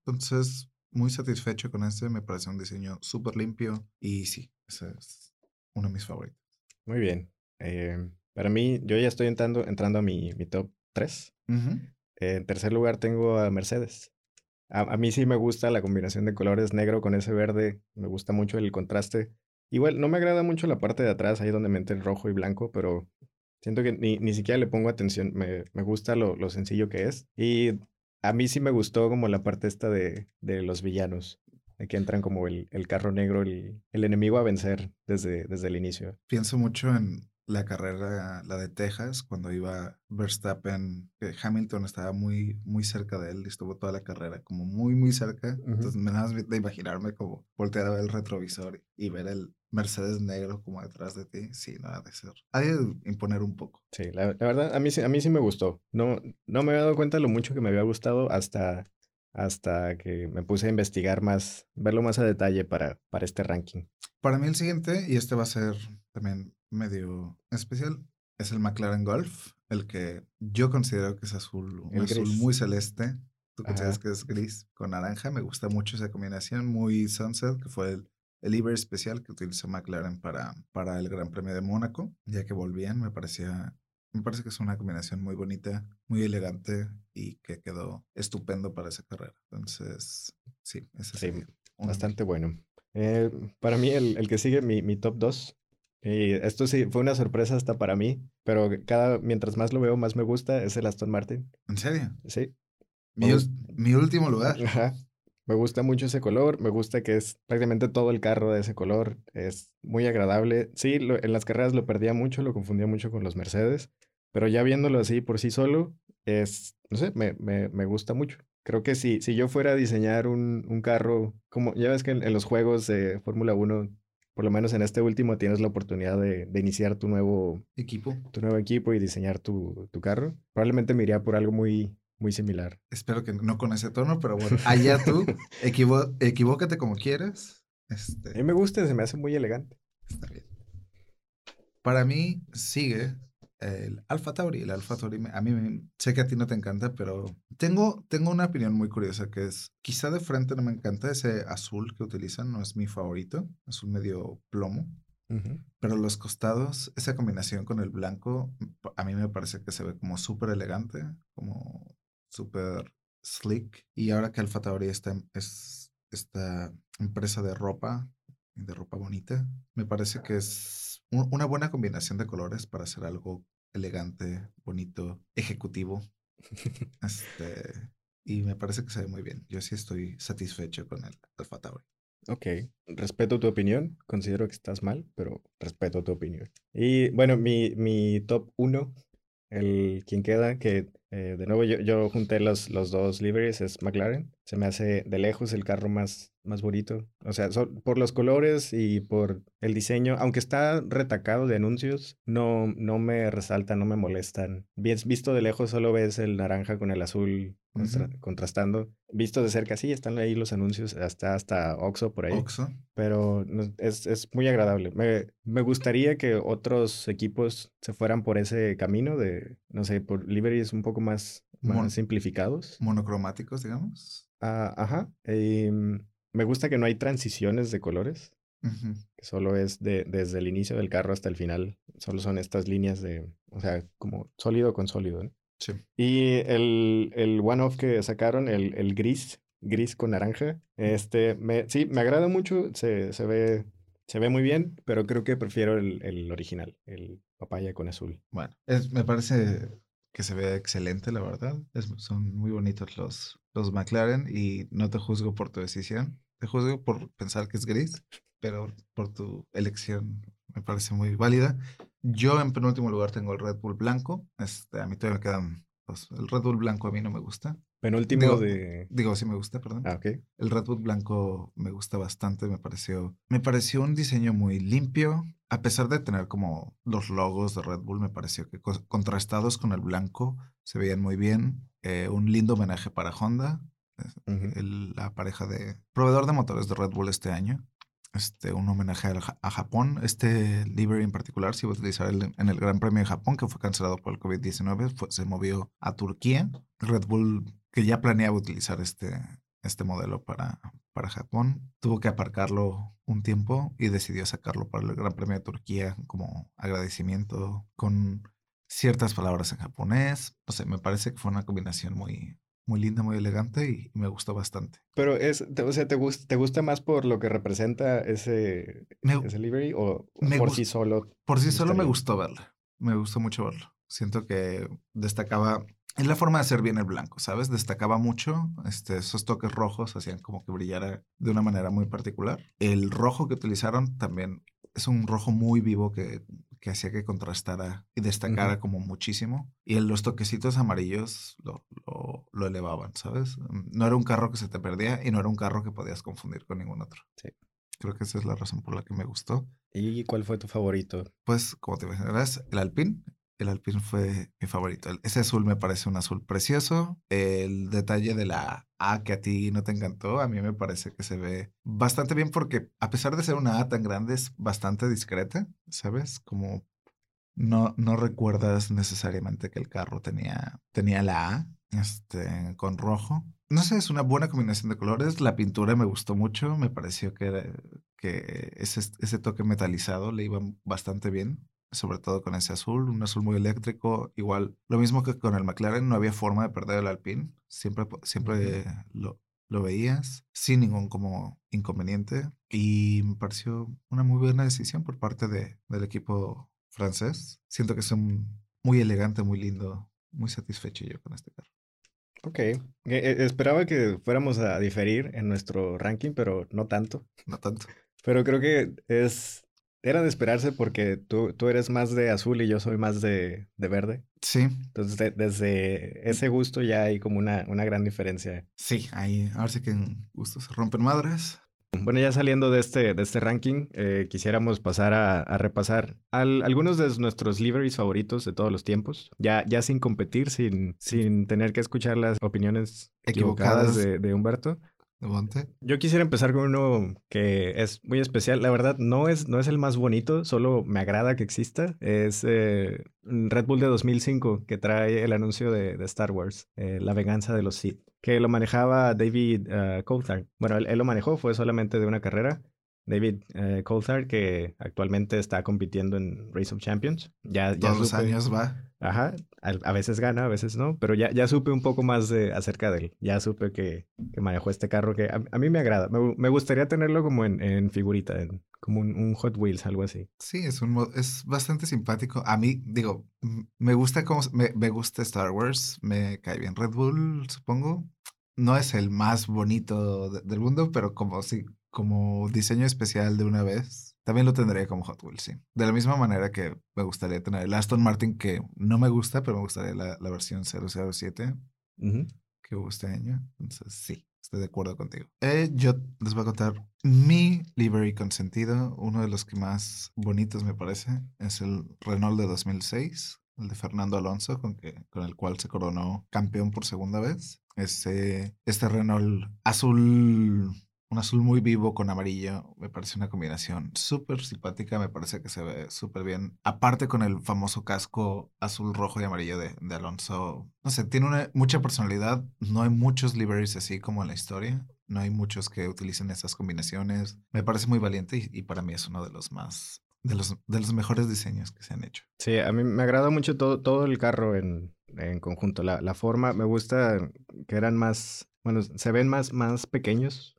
Entonces, muy satisfecho con este, me parece un diseño súper limpio y sí, ese es uno de mis favoritos. Muy bien. Eh, para mí, yo ya estoy entrando, entrando a mi, mi top 3. Ujú. en tercer lugar tengo a Mercedes. A, a mí sí me gusta la combinación de colores negro con ese verde. Me gusta mucho el contraste. Igual, no me agrada mucho la parte de atrás, ahí donde meten rojo y blanco, pero siento que ni, ni siquiera le pongo atención. Me, me gusta lo, lo sencillo que es. Y a mí sí me gustó como la parte esta de, de los villanos, de que entran como el, el carro negro, el, el enemigo a vencer desde, desde el inicio. Pienso mucho en la carrera, la de Texas, cuando iba Verstappen, que Hamilton estaba muy, muy cerca de él y estuvo toda la carrera como muy, muy cerca. Entonces me da de imaginarme como voltear a ver el retrovisor y ver el Mercedes negro como detrás de ti. Sí, no ha de ser. Hay de imponer un poco. Sí, la, la verdad, a mí, sí- a mí sí me gustó. No, no me había dado cuenta lo mucho que me había gustado hasta, hasta que me puse a investigar más, verlo más a detalle para, para este ranking. Para mí el siguiente, y este va a ser también medio especial, es el McLaren Golf, el que yo considero que es azul, un El azul gris. muy celeste. Tú consideras Ajá. que es gris con naranja. Me gusta mucho esa combinación, muy sunset, que fue el, el livery especial que utilizó McLaren para, para el Gran Premio de Mónaco. Ya que volvían, me parecía, me parece que es una combinación muy bonita, muy elegante y que quedó estupendo para esa carrera. Entonces, sí, ese Sí, sería uno Bastante bueno. Eh, para mí, el, el que sigue mi, mi top 2, y esto sí fue una sorpresa hasta para mí, pero cada, mientras más lo veo, más me gusta, es el Aston Martin. ¿En serio? Sí, Mi, mi último lugar. Ajá. Me gusta mucho ese color, me gusta que es prácticamente todo el carro de ese color, es muy agradable. Sí, lo- en las carreras lo perdía mucho, lo confundía mucho con los Mercedes, pero ya viéndolo así por sí solo, es, no sé, me, me, me gusta mucho. Creo que si, si yo fuera a diseñar un, un carro, como ya ves que en, en los juegos de Fórmula 1, por lo menos en este último, tienes la oportunidad de, de iniciar tu nuevo, Equipo. tu nuevo equipo y diseñar tu, tu carro. Probablemente me iría por algo muy, muy similar. Espero que no con ese tono, pero bueno, allá tú, equivo- equivócate como quieras. A mí Este, me gusta, se me hace muy elegante. está bien. Para mí sigue el Alfa Tauri. El Alfa Tauri, a mí me- sé que a ti no te encanta, pero tengo, tengo una opinión muy curiosa que es, quizá de frente no me encanta ese azul que utilizan, no es mi favorito, azul medio plomo. Ujú. Pero los costados, esa combinación con el blanco, pa- a mí me parece que se ve como súper elegante, como súper slick. Y ahora que Alfa Tauri está, es esta empresa de ropa, de ropa bonita, me parece que es un- una buena combinación de colores para hacer algo elegante, bonito, ejecutivo. Este, y me parece que se ve muy bien. Yo sí estoy satisfecho con el Alfa Tauri. Ok, respeto tu opinión, considero que estás mal, pero respeto tu opinión. Y bueno, mi, mi top 1, el quien queda, que eh, de nuevo yo, yo junté los, los dos liveries, es McLaren. Se me hace de lejos el carro más, más bonito. O sea, por los colores y por el diseño, aunque está retacado de anuncios, no, no me resalta, no me molestan. Bien, visto de lejos solo ves el naranja con el azul contrastando. Visto de cerca, sí, están ahí los anuncios, hasta, hasta Oxxo por ahí Oxo. pero es, es muy agradable. Me, me gustaría que otros equipos se fueran por ese camino de, no sé, por liveries un poco más, más Mon- simplificados. monocromáticos, digamos. Ah, ajá. em, me gusta que no hay transiciones de colores, que solo es de, desde el inicio del carro hasta el final. Solo son estas líneas de, o sea, como sólido con sólido, ¿no? Sí. Y el, el one-off que sacaron, el, el gris, gris con naranja, este, me, sí, me agrada mucho, se, se ve, se ve muy bien, pero creo que prefiero el, el original, el papaya con azul. Bueno, es- me parece que se ve excelente, la verdad. Es- son muy bonitos los, los McLaren y no te juzgo por tu decisión. Te juzgo por pensar que es gris, pero por tu elección me parece muy válida. Yo en penúltimo lugar tengo el Red Bull blanco. Este, a mí todavía me quedan dos. El Red Bull blanco a mí no me gusta. Penúltimo Digo, de... Digo, sí me gusta, perdón. Ah, ok. El Red Bull blanco me gusta bastante, me pareció, me pareció un diseño muy limpio, a pesar de tener como los logos de Red Bull, me pareció que contrastados con el blanco se veían muy bien. Eh, un lindo homenaje para Honda, el- la pareja de proveedor de motores de Red Bull este año. Este, un homenaje a, Japón. Este livery en particular se iba a utilizar en el Gran Premio de Japón, que fue cancelado por el COVID-19, fue- se movió a Turquía. Red Bull, que ya planeaba utilizar este, este modelo para, para Japón, tuvo que aparcarlo un tiempo y decidió sacarlo para el Gran Premio de Turquía como agradecimiento con ciertas palabras en japonés. No sé, me parece que fue una combinación muy, muy linda, muy elegante y, me gustó bastante. Pero es, o sea, ¿te, gusta, ¿te gusta más por lo que representa ese, ese livery o por sí solo? Por sí solo me gustó verla. Me gustó mucho verlo. Siento que destacaba es la forma de hacer bien el blanco, ¿sabes? Destacaba mucho, este, esos toques rojos hacían como que brillara de una manera muy particular. El rojo que utilizaron también es un rojo muy vivo que, que hacía que contrastara y destacara como muchísimo. Y los toquecitos amarillos lo, lo, elevaban, ¿sabes? No era un carro que se te perdía y no era un carro que podías confundir con ningún otro. Sí. Creo que esa es la razón por la que me gustó. ¿Y cuál fue tu favorito? Pues, como te imaginarás, el Alpine. El Alpine fue mi favorito. Ese azul me parece un azul precioso. El detalle de la A que a ti no te encantó, a mí me parece que se ve bastante bien porque a pesar de ser una A tan grande es bastante discreta, ¿sabes? Como no, no recuerdas necesariamente que el carro tenía, tenía la A este, con rojo. No sé, es una buena combinación de colores. La pintura me gustó mucho. Me pareció que, que ese, ese toque metalizado le iba bastante bien sobre todo con ese azul, un azul muy eléctrico. Igual, lo mismo que con el McLaren, no había forma de perder el Alpine. Siempre, siempre lo, lo veías sin ningún como inconveniente. Y me pareció una muy buena decisión por parte de, del equipo francés. Siento que es un muy elegante, muy lindo, muy satisfecho yo con este carro. Ok, e, e, esperaba que fuéramos a diferir en nuestro ranking, pero no tanto. No tanto. Pero creo que es era de esperarse porque tú, tú eres más de azul y yo soy más de, de verde. Sí. Entonces, desde ese gusto ya hay como una, una gran diferencia. Sí, ahí, ahora sí que en gustos se rompen madres. Bueno, ya saliendo de este, de este ranking, eh, quisiéramos pasar a, a repasar algunos de nuestros liveries favoritos de todos los tiempos, ya, ya sin competir, sin, sin tener que escuchar las opiniones equivocadas, de, de Humberto. Yo quisiera empezar con uno que es muy especial. La verdad, no es, no es el más bonito, solo me agrada que exista. Es eh, Red Bull de 2005, que trae el anuncio de, Star Wars, eh, La venganza de los Sith, que lo manejaba David uh, Coulthard. Bueno, él, lo manejó, fue solamente de una carrera. David uh, Coulthard, que actualmente está compitiendo en Race of Champions. Ya, ya Todos los años va. Ajá, a, veces gana, a veces no, pero ya, ya supe un poco más de, acerca de él. Ya supe que, que manejó este carro que a, mí me agrada. Me, me, gustaría tenerlo como en, en figurita, en, como un, Hot Wheels, algo así. Sí, es, un, es bastante simpático. A mí, digo, me gusta, como, me, me gusta Star Wars, me cae bien Red Bull, supongo. No es el más bonito del mundo, pero como, sí, como diseño especial de una vez también lo tendría como Hot Wheels, sí. De la misma manera que me gustaría tener el Aston Martin, que no me gusta, pero me gustaría la, la versión 007 que hubo este año. Entonces, sí, estoy de acuerdo contigo. Eh, yo les voy a contar mi livery consentido. Uno de los que más bonitos me parece es el Renault de 2006, el de Fernando Alonso, con, que, con el cual se coronó campeón por segunda vez. Este, este Renault azul un azul muy vivo con amarillo. Me parece una combinación súper simpática. Me parece que se ve súper bien. Aparte con el famoso casco azul, rojo y amarillo de, de Alonso. No sé, tiene una, mucha personalidad. No hay muchos liveries así como en la historia. No hay muchos que utilicen esas combinaciones. Me parece muy valiente y, para mí es uno de los más de los, de los mejores diseños que se han hecho. Sí, a mí me agrada mucho todo, todo el carro en, en conjunto. La, la, forma, me gusta que eran más, bueno, se ven más, más pequeños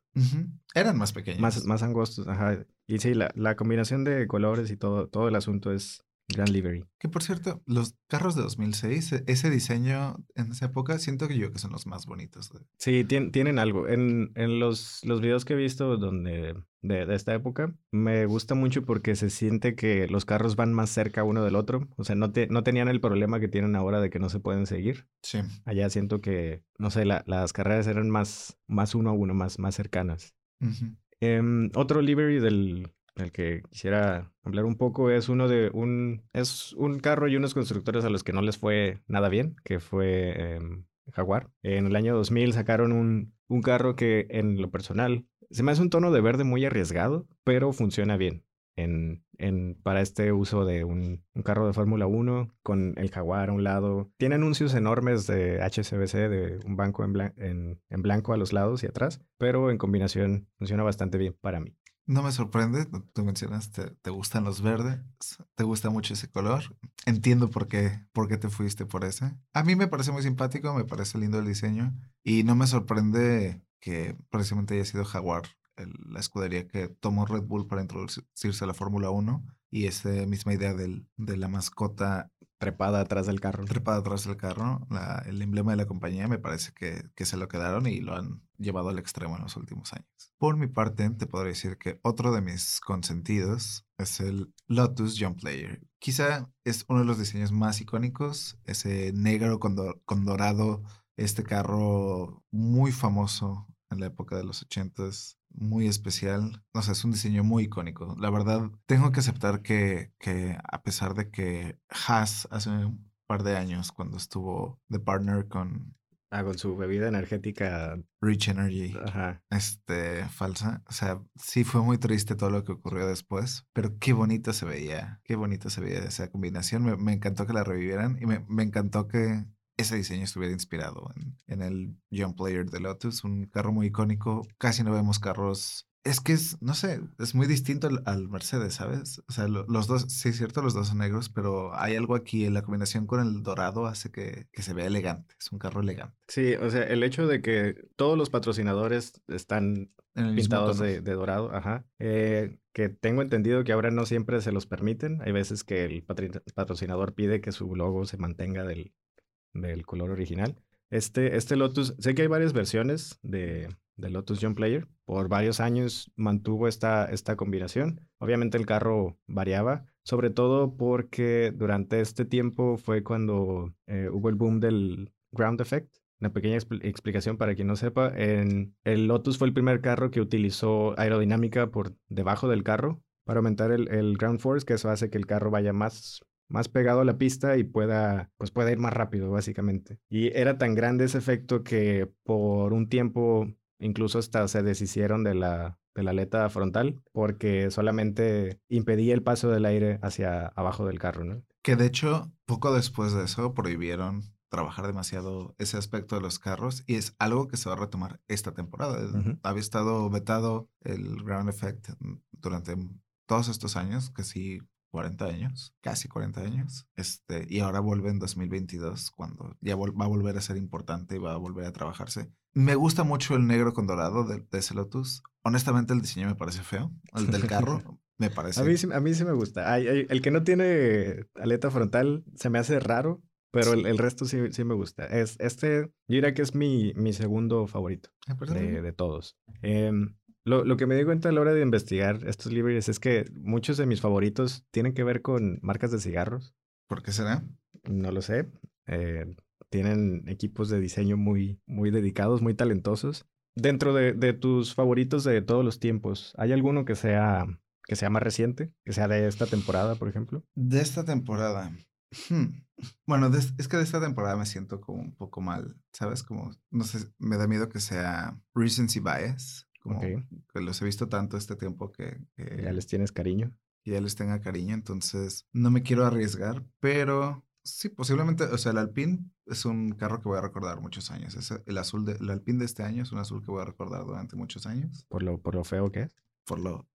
Eran más pequeños. Más, más angostos, ajá. Y sí, la, la combinación de colores y todo, todo el asunto es Gran livery. Que por cierto, los carros de 2006, e, ese diseño en esa época, siento que yo que son los más bonitos. Sí, tienen algo. En, en los, los videos que he visto donde, de, de, esta época, me gusta mucho porque se siente que los carros van más cerca uno del otro. O sea, no, te, no tenían el problema que tienen ahora de que no se pueden seguir. Sí. Allá siento que, no sé, la, las carreras eran más, más uno a uno, más, más cercanas. Em, otro livery del, el que quisiera hablar un poco es uno de un es un carro y unos constructores a los que no les fue nada bien, que fue em, Jaguar. En el año 2000 sacaron un, un carro que en lo personal se me hace un tono de verde muy arriesgado, pero funciona bien. En, en, para este uso de un, un carro de Fórmula 1 con el Jaguar a un lado. Tiene anuncios enormes de HCBC, de un banco en, en, en, blanco a los lados y atrás, pero en combinación funciona bastante bien para mí. No me sorprende, tú mencionas, te, te, gustan los verdes, te gusta mucho ese color. Entiendo por qué, por qué te fuiste por ese. A mí me parece muy simpático, me parece lindo el diseño y no me sorprende que precisamente haya sido Jaguar la escudería que tomó Red Bull para introducirse a la Fórmula 1 y esa misma idea del, de la mascota trepada atrás del carro. Trepada atrás del carro, el emblema de la compañía me parece que, que, se lo quedaron y lo han llevado al extremo en los últimos años. Por mi parte, te podría decir que otro de mis consentidos es el Lotus Jump Player. Quizá es uno de los diseños más icónicos, ese negro con, dorado, este carro muy famoso en la época de los ochentas muy especial. O sea, es un diseño muy icónico. La verdad, tengo que aceptar que, que a pesar de que Haas hace un par de años, cuando estuvo de partner con... Ah, con su bebida energética. Rich Energy. Ajá. Este, falsa. O sea, sí fue muy triste todo lo que ocurrió después, pero qué bonito se veía. Qué bonito se veía esa combinación. Me, me encantó que la revivieran y me, me encantó que ese diseño estuviera inspirado en, el Young Player de Lotus, un carro muy icónico. Casi no vemos carros. Es que es, no sé, es muy distinto al, Mercedes, ¿sabes? O sea, los dos, sí es cierto, los dos son negros, pero hay algo aquí en la combinación con el dorado hace que, se vea elegante. Es un carro elegante. Sí, o sea, el hecho de que todos los patrocinadores están pintados de, dorado, ajá. Eh, que tengo entendido que ahora no siempre se los permiten. Hay veces que el patrocinador pide que su logo se mantenga del, del color original. Este, este Lotus, sé que hay varias versiones de, de Lotus John Player. Por varios años mantuvo esta, esta combinación. Obviamente el carro variaba, sobre todo porque durante este tiempo fue cuando eh, hubo el boom del ground effect. Una pequeña explicación para quien no sepa. En, el Lotus fue el primer carro que utilizó aerodinámica por debajo del carro para aumentar el, el ground force, que eso hace que el carro vaya más, más pegado a la pista y pueda, pues pueda ir más rápido, básicamente. Y era tan grande ese efecto que por un tiempo incluso hasta se deshicieron de la, de la aleta frontal porque solamente impedía el paso del aire hacia abajo del carro, ¿no? Que de hecho, poco después de eso prohibieron trabajar demasiado ese aspecto de los carros y es algo que se va a retomar esta temporada. Había estado vetado el ground effect durante todos estos años, sí 40 años, casi 40 años, este, y ahora vuelve en 2022 cuando ya va a volver a ser importante y va a volver a trabajarse. Me gusta mucho el negro con dorado de, ese Lotus. Honestamente el diseño me parece feo, el del carro me parece. A mí, a mí sí me gusta. el que no tiene aleta frontal se me hace raro, pero el, resto sí, sí, me gusta. Es, este, yo diría que es mi, mi segundo favorito ah, de, de, todos. Eh, lo, que me di cuenta a la hora de investigar estos libros es que muchos de mis favoritos tienen que ver con marcas de cigarros. ¿Por qué será? No lo sé. Eh, tienen equipos de diseño muy, muy dedicados, muy talentosos. Dentro de, tus favoritos de todos los tiempos, ¿hay alguno que sea, que sea más reciente? Que sea de esta temporada, por ejemplo. De esta temporada. Hmm. Bueno, es que de esta temporada me siento como un poco mal, ¿sabes? Como, no sé, me da miedo que sea recency bias. Como que los he visto tanto este tiempo que, Ya les tienes cariño. Que ya les tenga cariño, entonces no me quiero arriesgar, pero sí, posiblemente, o sea, el Alpine es un carro que voy a recordar muchos años. Es el azul de, el Alpine de este año es un azul que voy a recordar durante muchos años. ¿Por lo, por lo feo que es? Por lo,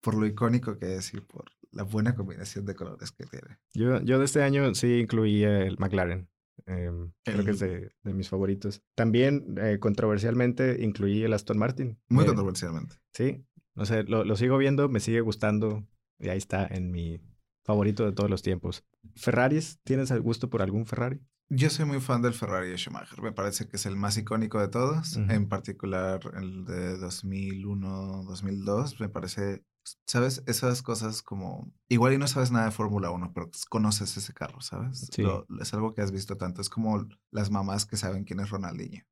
por lo icónico que es y por la buena combinación de colores que tiene. Yo, yo de este año sí incluí el McLaren. Em, creo que es de, mis favoritos. También, eh, controversialmente, incluí el Aston Martin. Muy controversialmente. Sí, no sé, lo, lo, sigo viendo, me sigue gustando y ahí está en mi favorito de todos los tiempos. ¿Ferraris? ¿Tienes el gusto por algún Ferrari? Yo soy muy fan del Ferrari de Schumacher. Me parece que es el más icónico de todos. En particular el de 2001-2002. Me parece ¿Sabes? Esas cosas como... Igual y no sabes nada de Fórmula 1, pero conoces ese carro, ¿sabes? Sí. es algo que has visto tanto. Es como las mamás que saben quién es Ronaldinho.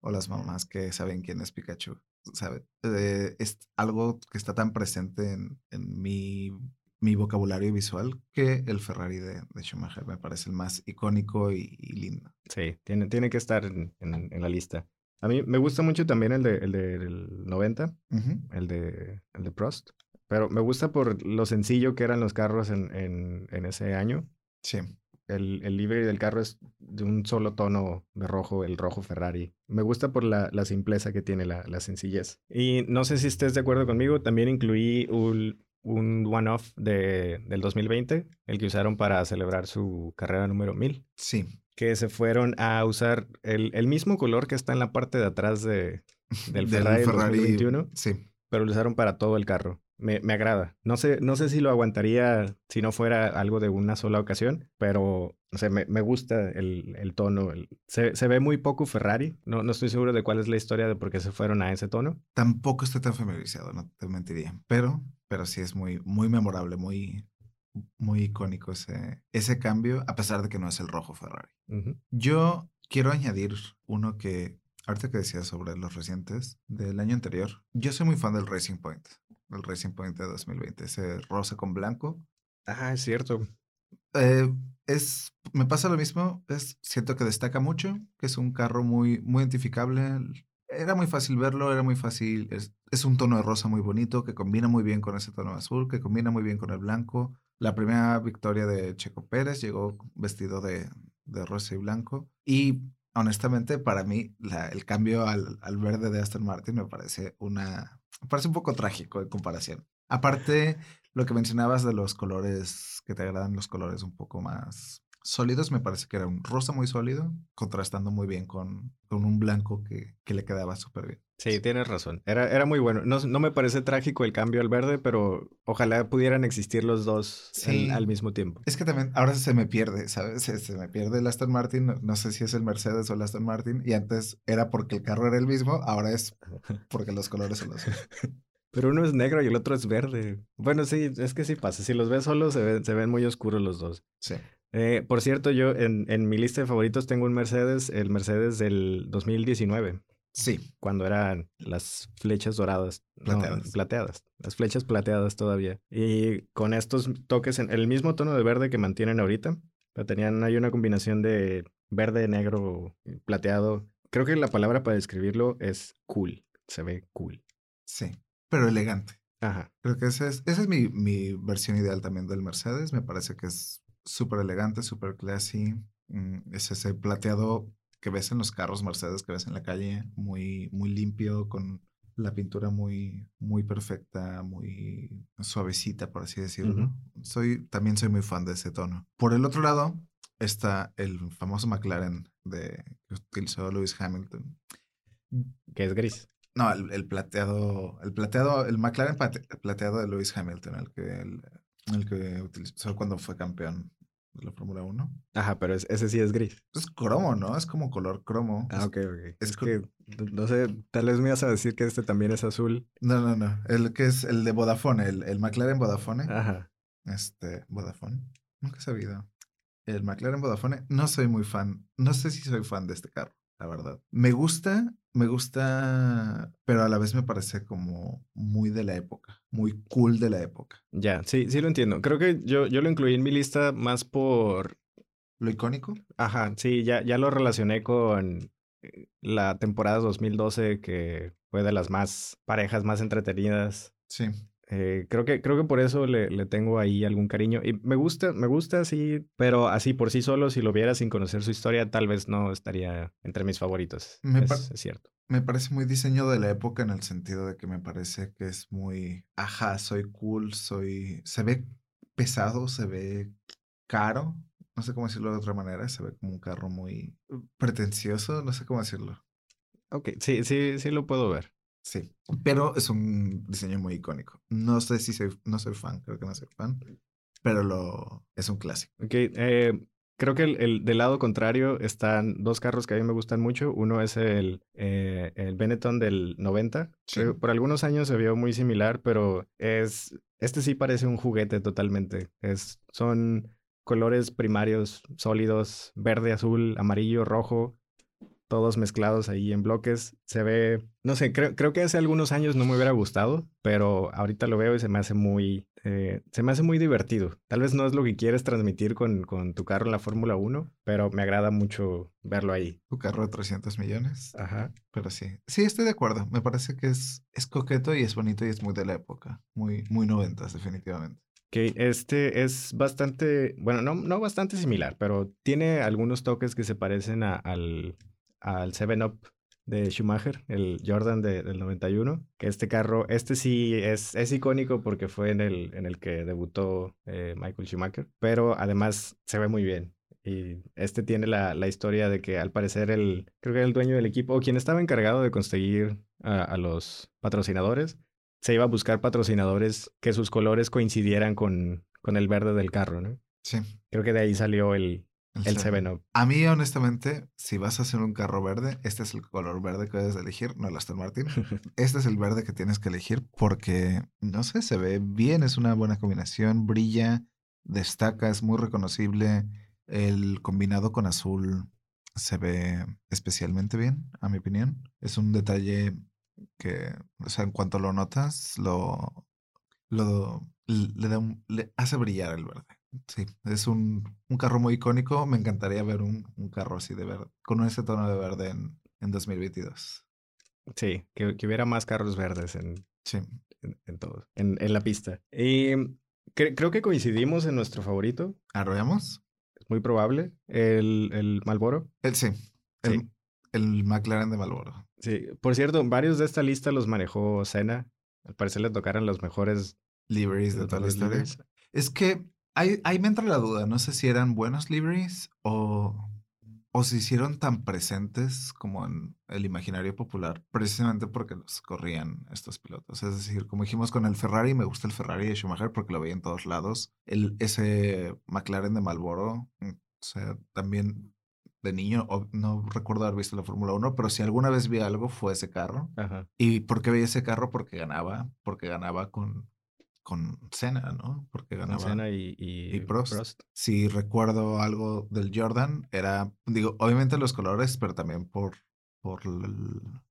O las mamás que saben quién es Pikachu. ¿Sabes? Eh, es algo que está tan presente en, en mi, mi, vocabulario visual que el Ferrari de, de, Schumacher me parece el más icónico y, lindo. Sí, tiene, tiene que estar en, en, la lista. A mí me gusta mucho también el, de, el del 90, el, de, el de Prost. Pero me gusta por lo sencillo que eran los carros en, en, en ese año. Sí. el, el livery del carro es de un solo tono de rojo, el rojo Ferrari. Me gusta por la, la simpleza que tiene, la, la, sencillez. Y no sé si estés de acuerdo conmigo, también incluí un, un one-off de, del 2020, el que usaron para celebrar su carrera número 1000. Sí. Que se fueron a usar el, el mismo color que está en la parte de atrás de, del Ferrari, del Ferrari 2021. Sí. Pero lo usaron para todo el carro me, me, agrada. No sé, no sé si lo aguantaría si no fuera algo de una sola ocasión, pero o sea, me, me gusta el, el tono. se, se, ve muy poco Ferrari. No, no estoy seguro de cuál es la historia de por qué se fueron a ese tono. Tampoco estoy tan familiarizado, no te mentiría. Pero, pero sí es muy, muy memorable, muy, muy icónico ese, ese cambio, a pesar de que no es el rojo Ferrari. Yo quiero añadir uno que Ahorita que decías sobre los recientes del año anterior, yo soy muy fan del Racing Point el Racing Point de 2020, ese rosa con blanco. Ah, es cierto. Eh, es, me pasa lo mismo, es, siento que destaca mucho, que es un carro muy, muy identificable. Era muy fácil verlo, era muy fácil, es, es un tono de rosa muy bonito, que combina muy bien con ese tono azul, que combina muy bien con el blanco. La primera victoria de Checo Pérez llegó vestido de, de rosa y blanco. Y honestamente, para mí, el cambio al, al, verde de Aston Martin me parece una. Me parece un poco trágico en comparación. Aparte, lo que mencionabas de los colores, que te agradan los colores un poco más sólidos, me parece que era un rosa muy sólido, contrastando muy bien con, con un blanco que, que le quedaba súper bien. Sí, tienes razón. Era, era muy bueno. No, no, me parece trágico el cambio al verde, pero ojalá pudieran existir los dos al mismo tiempo. Es que también ahora se me pierde, ¿sabes? Se, me pierde el Aston Martin. No, sé si es el Mercedes o el Aston Martin. Y antes era porque el carro era el mismo, ahora es porque los colores son los Pero uno es negro y el otro es verde. Bueno, sí, es que sí pasa. Si los ves solos, se ven, se ven muy oscuros los dos. Sí. Eh, por cierto, yo en, en, mi lista de favoritos tengo un Mercedes, el Mercedes del 2019. Sí. Cuando eran las flechas doradas. Plateadas. plateadas. Las flechas plateadas todavía. Y con estos toques en el mismo tono de verde que mantienen ahorita. Pero tenían hay una combinación de verde, negro, plateado. Creo que la palabra para describirlo es cool. Se ve cool. Sí, pero elegante. Ajá. Creo que esa es, esa es mi, mi versión ideal también del Mercedes. Me parece que es súper elegante, súper classy. Mm, es ese plateado que ves en los carros Mercedes que ves en la calle, muy, muy limpio, con la pintura muy, muy perfecta, muy suavecita, por así decirlo. soy, también soy muy fan de ese tono. Por el otro lado está el famoso McLaren de, que utilizó Lewis Hamilton. Que es gris. No, el, plateado, el plateado, el McLaren plateado de Lewis Hamilton, el que, el, el que utilizó cuando fue campeón de la Fórmula 1. Ajá, pero ese sí es gris. Es cromo, ¿no? Es como color cromo. Ah, ok, ok. Es, que, no sé, tal vez me ibas a decir que este también es azul. No, no, no. El que es el de Vodafone, el, el McLaren Vodafone. Ajá. Este, Vodafone. Nunca he sabido. El McLaren Vodafone, no soy muy fan. No sé si soy fan de este carro la verdad. Me gusta, me gusta, pero a la vez me parece como muy de la época, muy cool de la época. Ya, sí, sí lo entiendo. Creo que yo, yo lo incluí en mi lista más por... ¿Lo icónico? Ajá, sí, ya, ya lo relacioné con eh, la temporada 2012 que fue de las más parejas más entretenidas. Sí. Eh, creo, que, creo que por eso le, le, tengo ahí algún cariño. Y me gusta, me gusta así, pero así por sí solo, si lo viera sin conocer su historia, tal vez no estaría entre mis favoritos. es, cierto. Me parece muy diseño de la época en el sentido de que me parece que es muy, ajá, soy cool, soy, se ve pesado, se ve caro, no sé cómo decirlo de otra manera, se ve como un carro muy pretencioso, no sé cómo decirlo. Ok, sí, sí, sí lo puedo ver. Sí, pero es un diseño muy icónico. No sé si soy, no soy fan, creo que no soy fan, pero lo, es un clásico. Ok, eh, creo que el, del lado contrario están dos carros que a mí me gustan mucho. Uno es el, eh, el Benetton del 90. por algunos años se vio muy similar, pero es, este sí parece un juguete totalmente. Es, son colores primarios sólidos, verde, azul, amarillo, rojo todos mezclados ahí en bloques. Se ve, no sé, creo, creo que hace algunos años no me hubiera gustado, pero ahorita lo veo y se me hace muy, eh, se me hace muy divertido. Tal vez no es lo que quieres transmitir con, con tu carro en la Fórmula 1, pero me agrada mucho verlo ahí. Tu carro de 300 millones. Ajá. Pero sí, sí, estoy de acuerdo. Me parece que es, es coqueto y es bonito y es muy de la época. Muy, muy noventas, definitivamente. Que este es bastante, bueno, no, no bastante similar, pero tiene algunos toques que se parecen al, al 7-Up de Schumacher, el Jordan del 91, que este carro, este sí es, es icónico porque fue en el, en el que debutó eh, Michael Schumacher, pero además se ve muy bien. Y este tiene la, la, historia de que al parecer el, creo que el dueño del equipo, o quien estaba encargado de conseguir a, a los patrocinadores, se iba a buscar patrocinadores que sus colores coincidieran con, con el verde del carro, ¿no? Sí. Creo que de ahí salió el, el 7-Up. A mí, honestamente, si vas a hacer un carro verde, este es el color verde que debes elegir, no el Aston Martin. este es el verde que tienes que elegir porque, no sé, se ve bien, es una buena combinación, brilla, destaca, es muy reconocible. El combinado con azul se ve especialmente bien, a mi opinión. Es un detalle que, o sea, en cuanto lo notas, lo, lo le, da le hace brillar el verde. Sí, es un, un, carro muy icónico. Me encantaría ver un, un, carro así de verde, con ese tono de verde en, en 2022. Sí, que, que, hubiera más carros verdes en, sí. en, en todo, en, en, la pista. Y cre creo que coincidimos en nuestro favorito. ¿Arrollamos? Es muy probable. El, el Malboro. El, sí, el, Sí. el McLaren de Malboro. Sí, por cierto, varios de esta lista los manejó Senna. Al parecer le tocaron los mejores Liveries de toda la historia. Es que ahí, ahí me entra la duda. No sé si eran buenos liveries o, o se hicieron tan presentes como en el imaginario popular, precisamente porque los corrían estos pilotos. Es decir, como dijimos con el Ferrari, me gusta el Ferrari de Schumacher porque lo veía en todos lados. El, ese McLaren de Marlboro, mm, o sea, también de niño, no recuerdo haber visto la Fórmula 1, pero si alguna vez vi algo fue ese carro. Ajá. ¿Y por qué veía ese carro? Porque ganaba, porque ganaba con, con Senna, ¿no? Porque ganaba. Senna y, y, y Prost. Si recuerdo algo del Jordan, era, digo, obviamente los colores, pero también por, por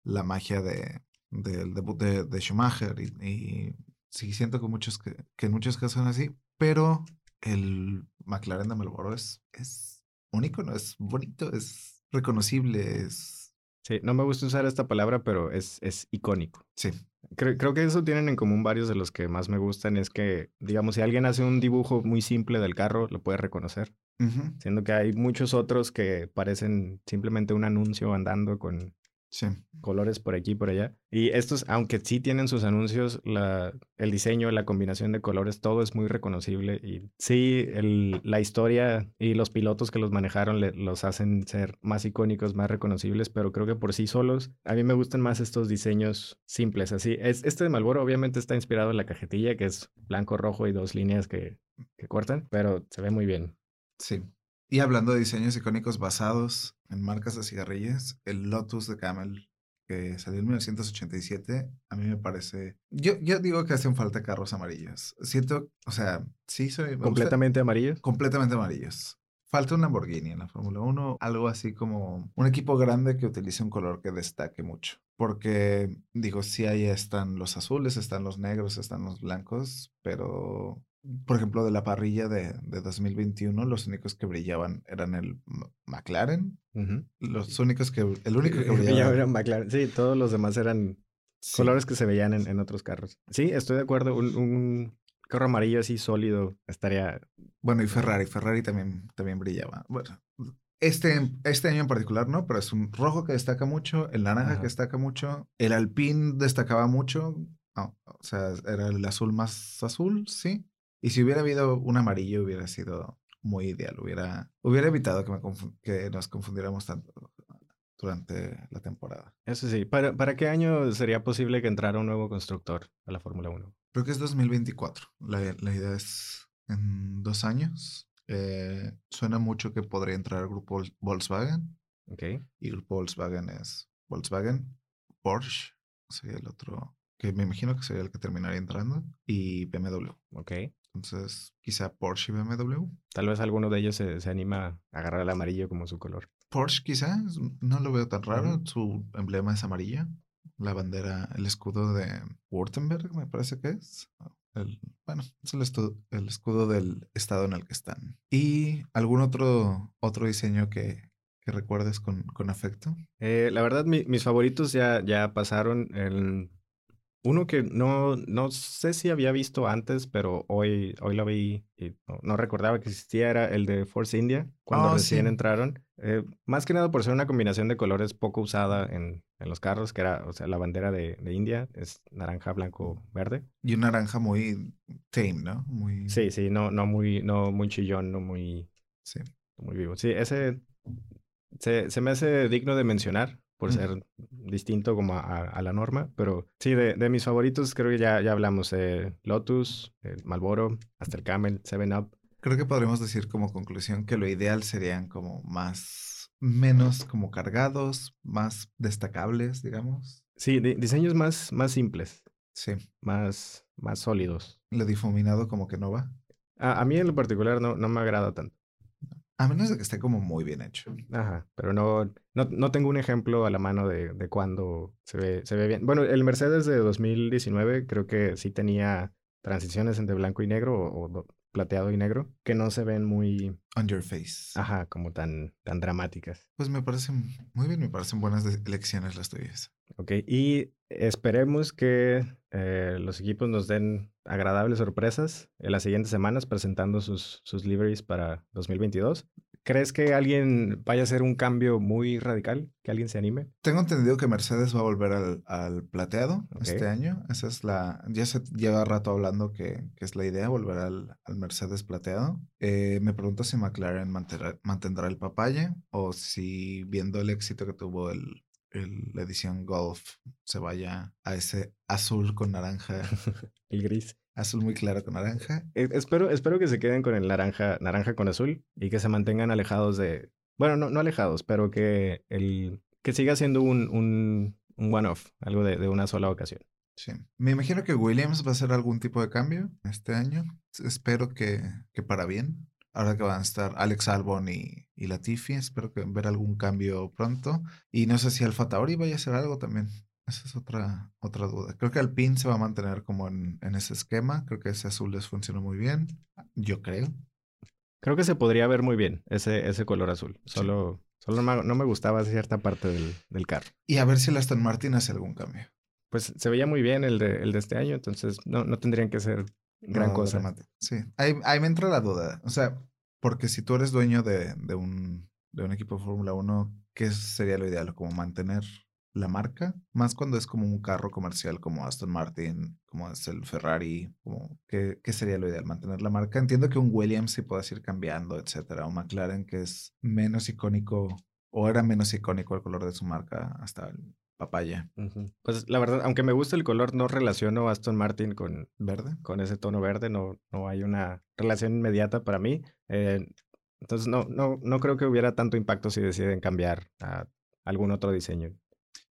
la magia de, del debut de, de Schumacher. Y, y sí siento que, muchos que, que en muchos casos son así, pero el McLaren de Marlboro es, es único, ¿no? Es bonito, es reconocible, es... Sí, no me gusta usar esta palabra, pero es, es icónico. Sí, Creo, creo que eso tienen en común varios de los que más me gustan, es que, digamos, si alguien hace un dibujo muy simple del carro, lo puede reconocer, siendo que hay muchos otros que parecen simplemente un anuncio andando con sí. colores por aquí y por allá. Y estos, aunque sí tienen sus anuncios, la, el diseño, la combinación de colores, todo es muy reconocible. Y sí, el- la historia y los pilotos que los manejaron le- los hacen ser más icónicos, más reconocibles, pero creo que por sí solos, a mí me gustan más estos diseños simples. Así, es, este de Marlboro obviamente está inspirado en la cajetilla, que es blanco, rojo y dos líneas que, que cortan, pero se ve muy bien. Sí. Y hablando de diseños icónicos basados en marcas de cigarrillas, el Lotus de Camel que salió en 1987, a mí me parece... Yo, yo digo que hacen falta carros amarillos. Siento, o sea, sí soy... gusta- Completamente amarillo. completamente amarillos. Falta un Lamborghini en la Fórmula 1, algo así como un equipo grande que utilice un color que destaque mucho. Porque, digo, sí, ahí están los azules, están los negros, están los blancos, pero, por ejemplo, de la parrilla de, de 2021, los únicos que brillaban eran el McLaren, los únicos que, el único que brillaba. era McLaren. Sí, todos los demás eran Sí. colores que se veían en, en otros carros. Sí, estoy de acuerdo. Un, un carro amarillo así sólido estaría. Bueno, y Ferrari, Ferrari también, también brillaba. Bueno, este, este año en particular no, pero es un rojo que destaca mucho, el naranja Ajá. que destaca mucho, el Alpine destacaba mucho, no, o sea, era el azul más azul, sí. Y si hubiera habido un amarillo hubiera sido muy ideal, hubiera, hubiera evitado que, me que nos confundiéramos tanto durante la temporada. Eso sí. ¿Para, ¿Para qué año sería posible que entrara un nuevo constructor a la Fórmula 1? Creo que es 2024. La, la idea es en dos años. Eh, suena mucho que podría entrar el grupo Vol- Volkswagen. Ok. Y el grupo Volkswagen es Volkswagen, Porsche, sería el otro, que me imagino que sería el que terminaría entrando, y BMW. Ok. Entonces, quizá Porsche y BMW. Tal vez alguno de ellos se, se anima a agarrar el amarillo como su color. Porsche quizá, no lo veo tan raro, su emblema es amarillo, la bandera, el escudo de Württemberg me parece que es. El, bueno, es el escudo del estado en el que están. ¿Y algún otro, otro diseño que, que recuerdes con, con afecto? Eh, la verdad, mi- mis favoritos ya, ya pasaron. El, Uno que no, no sé si había visto antes, pero hoy, hoy lo vi y no, recordaba que existía, era el de Force India, cuando oh, recién entraron. Eh, más que nada por ser una combinación de colores poco usada en, en los carros, que era, o sea, la bandera de, de, India es naranja, blanco, verde. Y un naranja muy tame, ¿no? Muy... Sí, sí, no, no, muy, no muy chillón, no muy, sí. muy vivo. Sí, ese se, se me hace digno de mencionar por ser distinto como a, la norma, pero sí, de, de, mis favoritos creo que ya, ya hablamos, eh, Lotus, el Malboro, hasta el Camel, Seven Up. Creo que podríamos decir como conclusión que lo ideal serían como más, menos como cargados, más destacables, digamos. Sí, diseños más, más simples. Sí. Más, más sólidos. Lo difuminado como que no va. A, a mí en lo particular no, no me agrada tanto. A menos de que esté como muy bien hecho. Ajá, pero no, no, tengo un ejemplo a la mano de, de cuando se ve, se ve bien. Bueno, el Mercedes de 2019 creo que sí tenía transiciones entre blanco y negro o, plateado y negro que no se ven muy... On your face. Ajá, como tan, tan dramáticas. Pues me parecen muy bien, me parecen buenas elecciones las tuyas. Ok, y esperemos que eh, los equipos nos den agradables sorpresas en las siguientes semanas presentando sus, sus liveries para 2022. ¿Crees que alguien vaya a hacer un cambio muy radical? ¿Que alguien se anime? Tengo entendido que Mercedes va a volver al, al plateado este año. Esa es la. Ya se lleva rato hablando que, que es la idea, volver al, al Mercedes plateado. Eh, me pregunto si McLaren mantendrá, mantendrá el papaya o si, viendo el éxito que tuvo el, la edición Golf se vaya a ese azul con naranja. el gris. Azul muy claro con naranja. E, espero, espero que se queden con el naranja, naranja con azul y que se mantengan alejados de. Bueno, no, no alejados, pero que el. que siga siendo un, un, un one-off, algo de, de una sola ocasión. Sí. Me imagino que Williams va a hacer algún tipo de cambio este año. Espero que, que para bien ahora que van a estar Alex Albon y, y Latifi, espero que ver algún cambio pronto. Y no sé si Alfa Tauri vaya a hacer algo también. Esa es otra, otra duda. Creo que Alpine se va a mantener como en, en ese esquema. Creo que ese azul les funcionó muy bien. Yo creo. Creo que se podría ver muy bien ese, ese color azul. Solo, solo no, me, gustaba cierta parte del, del, carro. Y a ver si el Aston Martin hace algún cambio. Pues se veía muy bien el de, el de este año, entonces no, no tendrían que ser gran cosa. Sí, ahí, ahí, me entra la duda. O sea, porque si tú eres dueño de, un, de un equipo de Fórmula 1, ¿qué sería lo ideal? ¿Como mantener la marca? Más cuando es como un carro comercial como Aston Martin, como es el Ferrari, como, ¿qué, ¿qué, sería lo ideal? ¿Mantener la marca? Entiendo que un Williams sí puede ir cambiando, etcétera, o McLaren que es menos icónico o era menos icónico el color de su marca hasta el papaya. Pues la verdad, aunque me gusta el color, no relaciono Aston Martin con verde, con ese tono verde, no, no hay una relación inmediata para mí. Eh, entonces no, no, no creo que hubiera tanto impacto si deciden cambiar a algún otro diseño.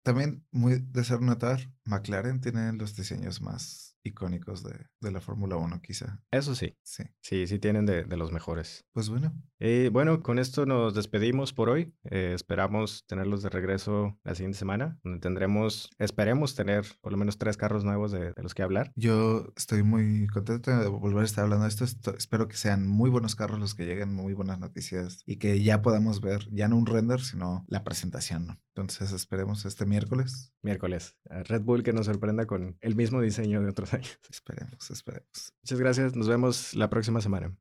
También muy de ser notar, McLaren tiene los diseños más icónicos de, de la Fórmula 1, quizá. Eso sí. Sí. Sí, sí tienen de, de los mejores. Pues bueno. Eh, bueno, con esto nos despedimos por hoy. Eh, esperamos tenerlos de regreso la siguiente semana, donde tendremos, esperemos tener por lo menos tres carros nuevos de, de los que hablar. Yo estoy muy contento de volver a estar hablando de esto. espero que sean muy buenos carros los que lleguen, muy buenas noticias y que ya podamos ver, ya no un render, sino la presentación. ¿no? Entonces esperemos este miércoles. Miércoles. Red Bull que nos sorprenda con el mismo diseño de otros Esperemos, esperemos. Muchas gracias. Nos vemos la próxima semana.